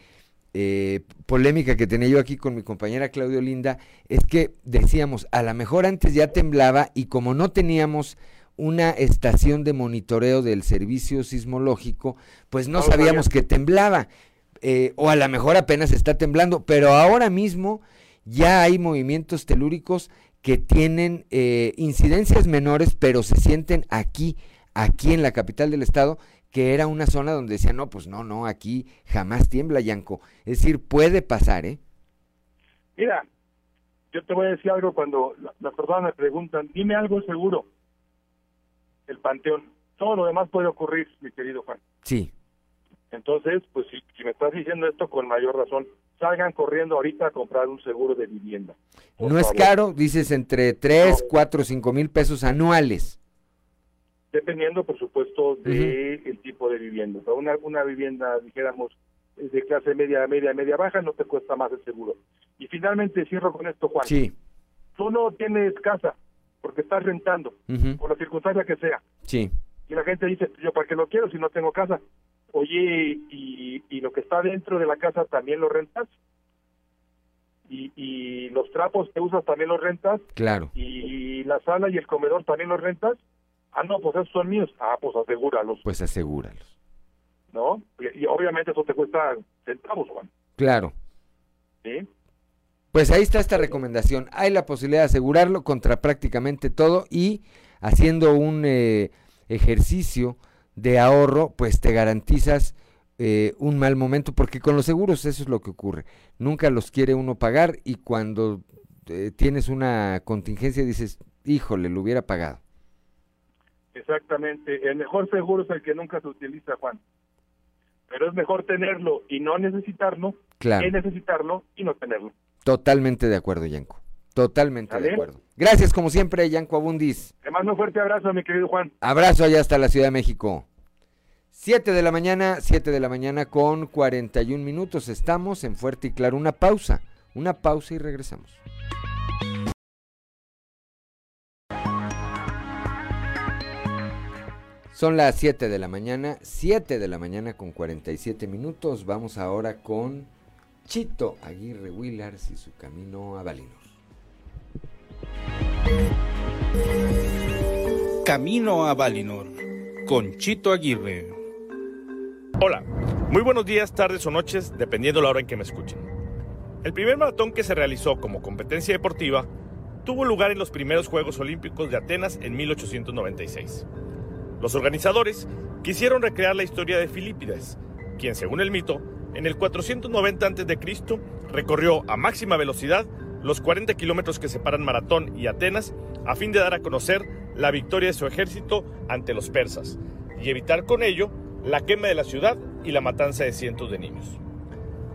eh, polémica que tenía yo aquí con mi compañera Claudio Linda, es que decíamos, a lo mejor antes ya temblaba y como no teníamos una estación de monitoreo del servicio sismológico, pues no sabíamos que temblaba. Eh, o a lo mejor apenas está temblando, pero ahora mismo ya hay movimientos telúricos que tienen eh, incidencias menores, pero se sienten aquí, aquí en la capital del estado, que era una zona donde decían, no, pues no, no, aquí jamás tiembla, Yanco. Es decir, puede pasar, ¿eh? Mira, yo te voy a decir algo cuando las personas me preguntan, dime algo seguro. El panteón. Todo lo demás puede ocurrir, mi querido Juan. Sí. Entonces, pues si, si me estás diciendo esto con mayor razón, salgan corriendo ahorita a comprar un seguro de vivienda. No es caro, dices entre 3, 4, 5 mil pesos anuales. Dependiendo, por supuesto, del de tipo de vivienda. una, una vivienda, dijéramos, de clase media, media, media baja, no te cuesta más el seguro. Y finalmente cierro con esto, Juan. Sí. Tú no tienes casa porque estás rentando, por la circunstancia que sea. Sí. Y la gente dice, yo para qué lo quiero si no tengo casa oye, y, y lo que está dentro de la casa también lo rentas. Y, y los trapos que usas también los rentas. Claro. Y la sala y el comedor también los rentas. Ah, no, pues esos son míos. Ah, pues asegúralos. Pues asegúralos. ¿No? Y, obviamente eso te cuesta centavos, Juan. Claro. ¿Sí? Pues ahí está esta recomendación. Hay la posibilidad de asegurarlo contra prácticamente todo y haciendo un eh, ejercicio de ahorro, pues te garantizas eh, un mal momento, porque con los seguros eso es lo que ocurre. Nunca los quiere uno pagar y cuando eh, tienes una contingencia dices, híjole, lo hubiera pagado. Exactamente, el mejor seguro es el que nunca se utiliza, Juan. Pero es mejor tenerlo y no necesitarlo claro. que necesitarlo y no tenerlo. Totalmente de acuerdo, Yanko. Totalmente de acuerdo. Gracias, como siempre, Yanko Abundis. Te mando un fuerte abrazo, mi querido Juan. Abrazo allá hasta la Ciudad de México. 7 de la mañana, 7 de la mañana con 41 minutos. Estamos en Fuerte y Claro. Una pausa, una pausa y regresamos. Son las 7 de la mañana, 7 de la mañana con 47 minutos. Vamos ahora con Chito Aguirre Willars y su camino a Valinor. Camino a Valinor con Chito Aguirre. Hola, muy buenos días, tardes o noches, dependiendo la hora en que me escuchen. El primer maratón que se realizó como competencia deportiva tuvo lugar en los primeros Juegos Olímpicos de Atenas en 1896. Los organizadores quisieron recrear la historia de Filipides, quien según el mito, en el 490 a.C. recorrió a máxima velocidad los 40 kilómetros que separan Maratón y Atenas a fin de dar a conocer la victoria de su ejército ante los persas y evitar con ello la quema de la ciudad y la matanza de cientos de niños.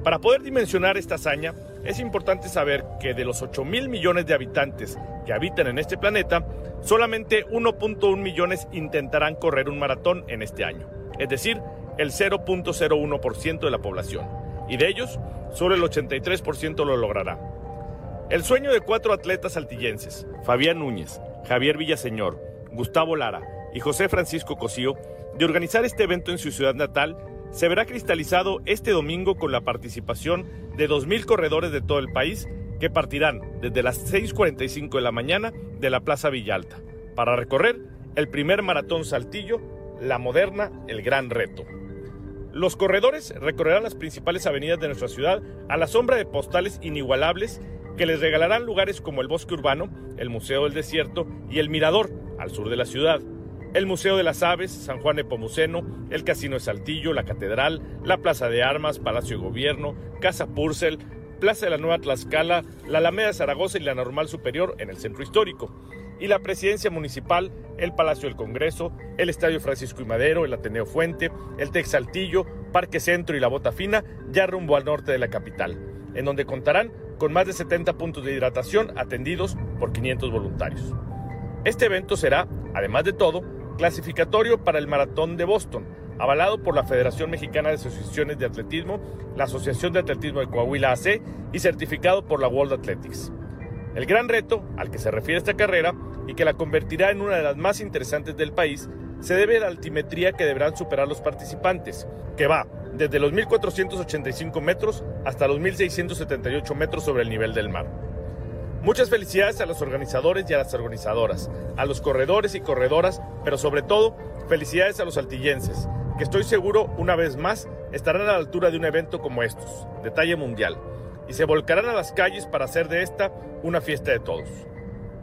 Para poder dimensionar esta hazaña, es importante saber que de los 8 mil millones de habitantes que habitan en este planeta, solamente 1.1 millones intentarán correr un maratón en este año, es decir, el 0.01% de la población, y de ellos, solo el 83% lo logrará. El sueño de cuatro atletas altillenses, Fabián Núñez, Javier Villaseñor, Gustavo Lara y José Francisco Cosío, de organizar este evento en su ciudad natal, se verá cristalizado este domingo con la participación de 2.000 corredores de todo el país que partirán desde las 6.45 de la mañana de la Plaza Villalta para recorrer el primer maratón Saltillo, la moderna El Gran Reto. Los corredores recorrerán las principales avenidas de nuestra ciudad a la sombra de postales inigualables que les regalarán lugares como el Bosque Urbano, el Museo del Desierto y el Mirador, al sur de la ciudad el Museo de las Aves, San Juan de Pomuceno, el Casino de Saltillo, la Catedral, la Plaza de Armas, Palacio de Gobierno, Casa Purcell, Plaza de la Nueva Tlaxcala, la Alameda de Zaragoza y la Normal Superior en el Centro Histórico, y la Presidencia Municipal, el Palacio del Congreso, el Estadio Francisco y Madero, el Ateneo Fuente, el Tex Saltillo, Parque Centro y la Bota Fina, ya rumbo al norte de la capital, en donde contarán con más de 70 puntos de hidratación atendidos por 500 voluntarios. Este evento será, además de todo, clasificatorio para el Maratón de Boston, avalado por la Federación Mexicana de Asociaciones de Atletismo, la Asociación de Atletismo de Coahuila AC y certificado por la World Athletics. El gran reto al que se refiere esta carrera y que la convertirá en una de las más interesantes del país se debe a la altimetría que deberán superar los participantes, que va desde los 1.485 metros hasta los 1.678 metros sobre el nivel del mar. Muchas felicidades a los organizadores y a las organizadoras, a los corredores y corredoras, pero sobre todo felicidades a los altillenses, que estoy seguro una vez más estarán a la altura de un evento como estos, de talla mundial, y se volcarán a las calles para hacer de esta una fiesta de todos.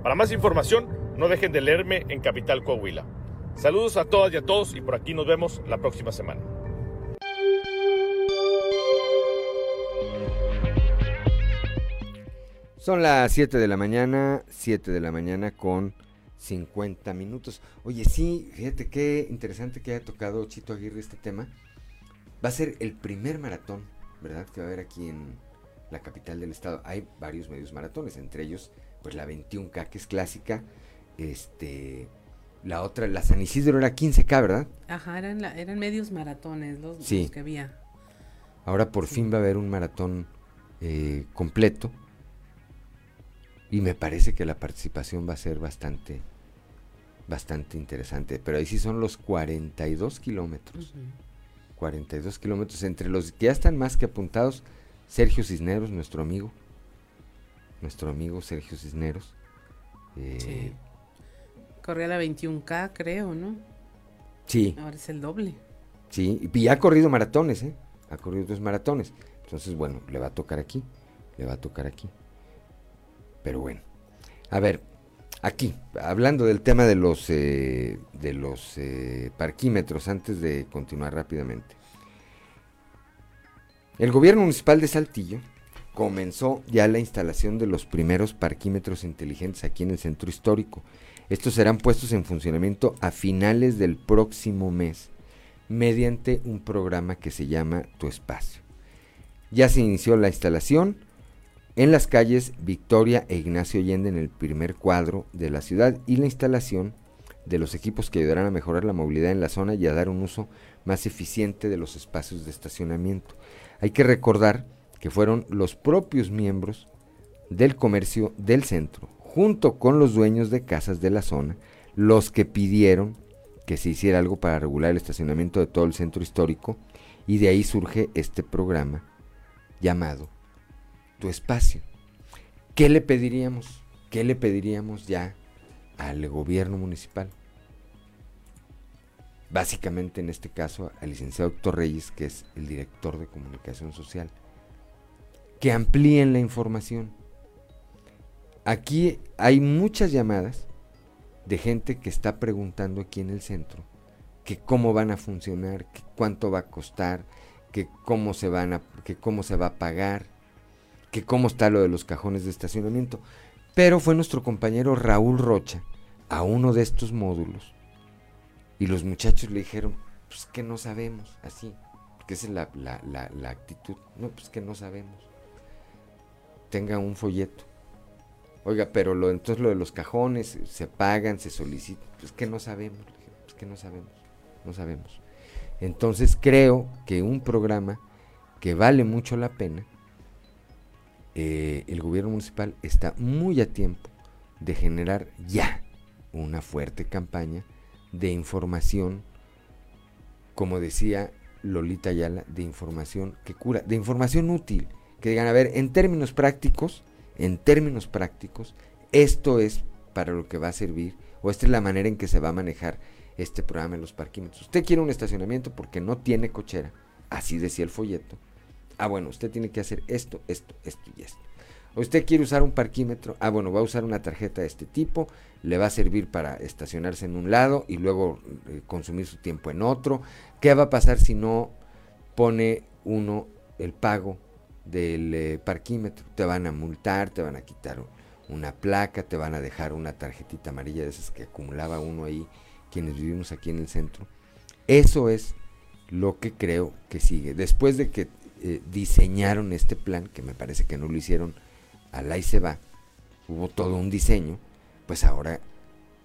Para más información, no dejen de leerme en Capital Coahuila. Saludos a todas y a todos y por aquí nos vemos la próxima semana. Son las 7 de la mañana, 7 de la mañana con 50 minutos. Oye, sí, fíjate qué interesante que haya tocado Chito Aguirre este tema. Va a ser el primer maratón, ¿verdad? Que va a haber aquí en la capital del estado. Hay varios medios maratones, entre ellos, pues la 21K, que es clásica. Este, la otra, la San Isidro era 15K, ¿verdad? Ajá, eran, eran medios maratones los, que había. Ahora por fin va a haber un maratón eh, completo y me parece que la participación va a ser bastante, bastante interesante. Pero ahí sí son los 42 kilómetros. 42 kilómetros entre los que ya están más que apuntados. Sergio Cisneros, nuestro amigo. Nuestro amigo Sergio Cisneros. Eh, sí. Corría la 21K, creo, ¿no? Sí. Ahora es el doble. Sí, y ha corrido maratones, ¿eh? Ha corrido dos maratones. Entonces, bueno, le va a tocar aquí. Le va a tocar aquí. Pero bueno. A ver, aquí, hablando del tema de los, eh, de los eh, parquímetros, antes de continuar rápidamente. El gobierno municipal de Saltillo comenzó ya la instalación de los primeros parquímetros inteligentes aquí en el centro histórico. Estos serán puestos en funcionamiento a finales del próximo mes mediante un programa que se llama Tu Espacio. Ya se inició la instalación, en las calles Victoria e Ignacio Allende en el primer cuadro de la ciudad y la instalación de los equipos que ayudarán a mejorar la movilidad en la zona y a dar un uso más eficiente de los espacios de estacionamiento. Hay que recordar que fueron los propios miembros del comercio del centro, junto con los dueños de casas de la zona, los que pidieron que se hiciera algo para regular el estacionamiento de todo el centro histórico y de ahí surge este programa llamado tu espacio. ¿Qué le pediríamos? ¿Qué le pediríamos ya al gobierno municipal? Básicamente en este caso al licenciado Héctor Reyes, que es el director de comunicación social, que amplíen la información. Aquí hay muchas llamadas de gente que está preguntando aquí en el centro que cómo van a funcionar, que cuánto va a costar, que cómo se van a, que cómo se va a pagar, que cómo está lo de los cajones de estacionamiento. Pero fue nuestro compañero Raúl Rocha a uno de estos módulos y los muchachos le dijeron, pues que no sabemos, así, porque esa es la, la actitud, no, pues que no sabemos. Tenga un folleto. Oiga, pero lo, entonces lo de los cajones se pagan, se solicitan, pues que no sabemos, pues que no sabemos, no sabemos. Entonces creo que un programa que vale mucho la pena, eh, el gobierno municipal está muy a tiempo de generar ya una fuerte campaña de información, como decía Lolita Ayala, de información que cura, de información útil, que digan, a ver, en términos prácticos, en términos prácticos, esto es para lo que va a servir, o esta es la manera en que se va a manejar este programa en los parquímetros. Usted quiere un estacionamiento porque no tiene cochera, así decía el folleto. Ah, bueno, usted tiene que hacer esto, esto, esto y esto. Usted quiere usar un parquímetro, ah, bueno, va a usar una tarjeta de este tipo, le va a servir para estacionarse en un lado y luego eh, consumir su tiempo en otro. ¿Qué va a pasar si no pone uno el pago del eh, parquímetro? Te van a multar, te van a quitar una placa, te van a dejar una tarjetita amarilla de esas que acumulaba uno ahí quienes vivimos aquí en el centro. Eso es lo que creo que sigue. Después de que eh, diseñaron este plan, que me parece que no lo hicieron al ahí se va, hubo todo un diseño, pues ahora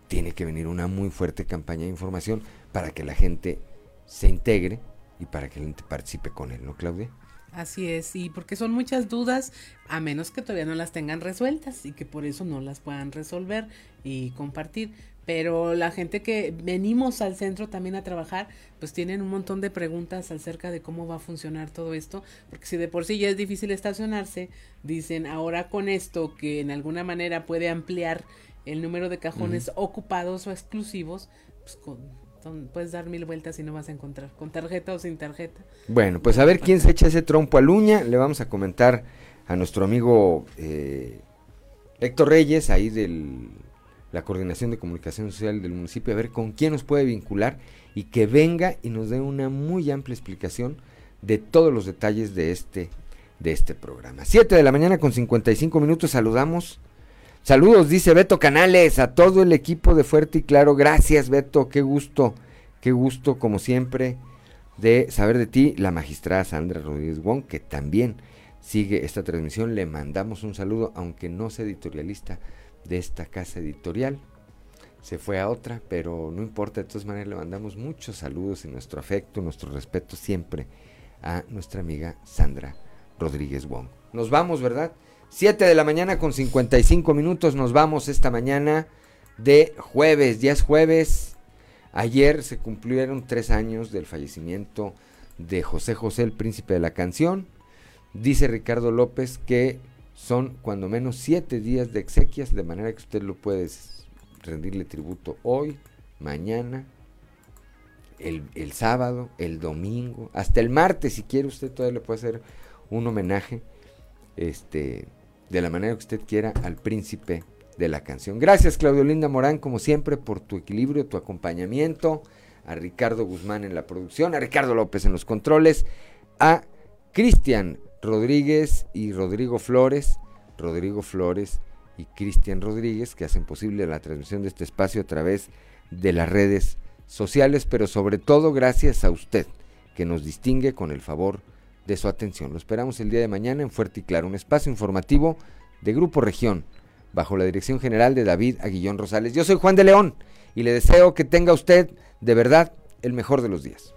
tiene que venir una muy fuerte campaña de información para que la gente se integre y para que la gente participe con él, ¿no, Claudia? Así es, y porque son muchas dudas, a menos que todavía no las tengan resueltas y que por eso no las puedan resolver y compartir pero la gente que venimos al centro también a trabajar, pues tienen un montón de preguntas acerca de cómo va a funcionar todo esto, porque si de por sí ya es difícil estacionarse, dicen ahora con esto que en alguna manera puede ampliar el número de cajones ocupados o exclusivos, pues puedes dar mil vueltas y no vas a encontrar, con tarjeta o sin tarjeta. Bueno, pues a ver quién se echa ese trompo a luña, le vamos a comentar a nuestro amigo eh, Héctor Reyes, ahí del la Coordinación de Comunicación Social del municipio, a ver con quién nos puede vincular y que venga y nos dé una muy amplia explicación de todos los detalles de este, de este programa. 7 de la mañana con 55 minutos, saludamos. Saludos, dice Beto Canales, a todo el equipo de Fuerte y Claro. Gracias, Beto, qué gusto, qué gusto, como siempre, de saber de ti, la magistrada Sandra Rodríguez Wong, que también sigue esta transmisión. Le mandamos un saludo, aunque no sea editorialista de esta casa editorial. Se fue a otra, pero no importa, de todas maneras le mandamos muchos saludos y nuestro afecto, nuestro respeto siempre a nuestra amiga Sandra Rodríguez Wong. Nos vamos, ¿verdad? 7 de la mañana con 55 minutos, nos vamos esta mañana de jueves, ya es jueves. Ayer se cumplieron tres años del fallecimiento de José José, el príncipe de la canción. Dice Ricardo López que son cuando menos siete días de exequias, de manera que usted lo puede rendirle tributo hoy, mañana, el, sábado, el domingo, hasta el martes, si quiere usted todavía le puede hacer un homenaje, este, de la manera que usted quiera al príncipe de la canción. Gracias Claudio Linda Morán, como siempre, por tu equilibrio, tu acompañamiento, a Ricardo Guzmán en la producción, a Ricardo López en los controles, a Cristian Rodríguez y Rodrigo Flores, Rodrigo Flores y Cristian Rodríguez, que hacen posible la transmisión de este espacio a través de las redes sociales, pero sobre todo gracias a usted, que nos distingue con el favor de su atención. Lo esperamos el día de mañana en Fuerte y Claro, un espacio informativo de Grupo Región, bajo la dirección general de David Aguillón Rosales. Yo soy Juan de León y le deseo que tenga usted de verdad el mejor de los días.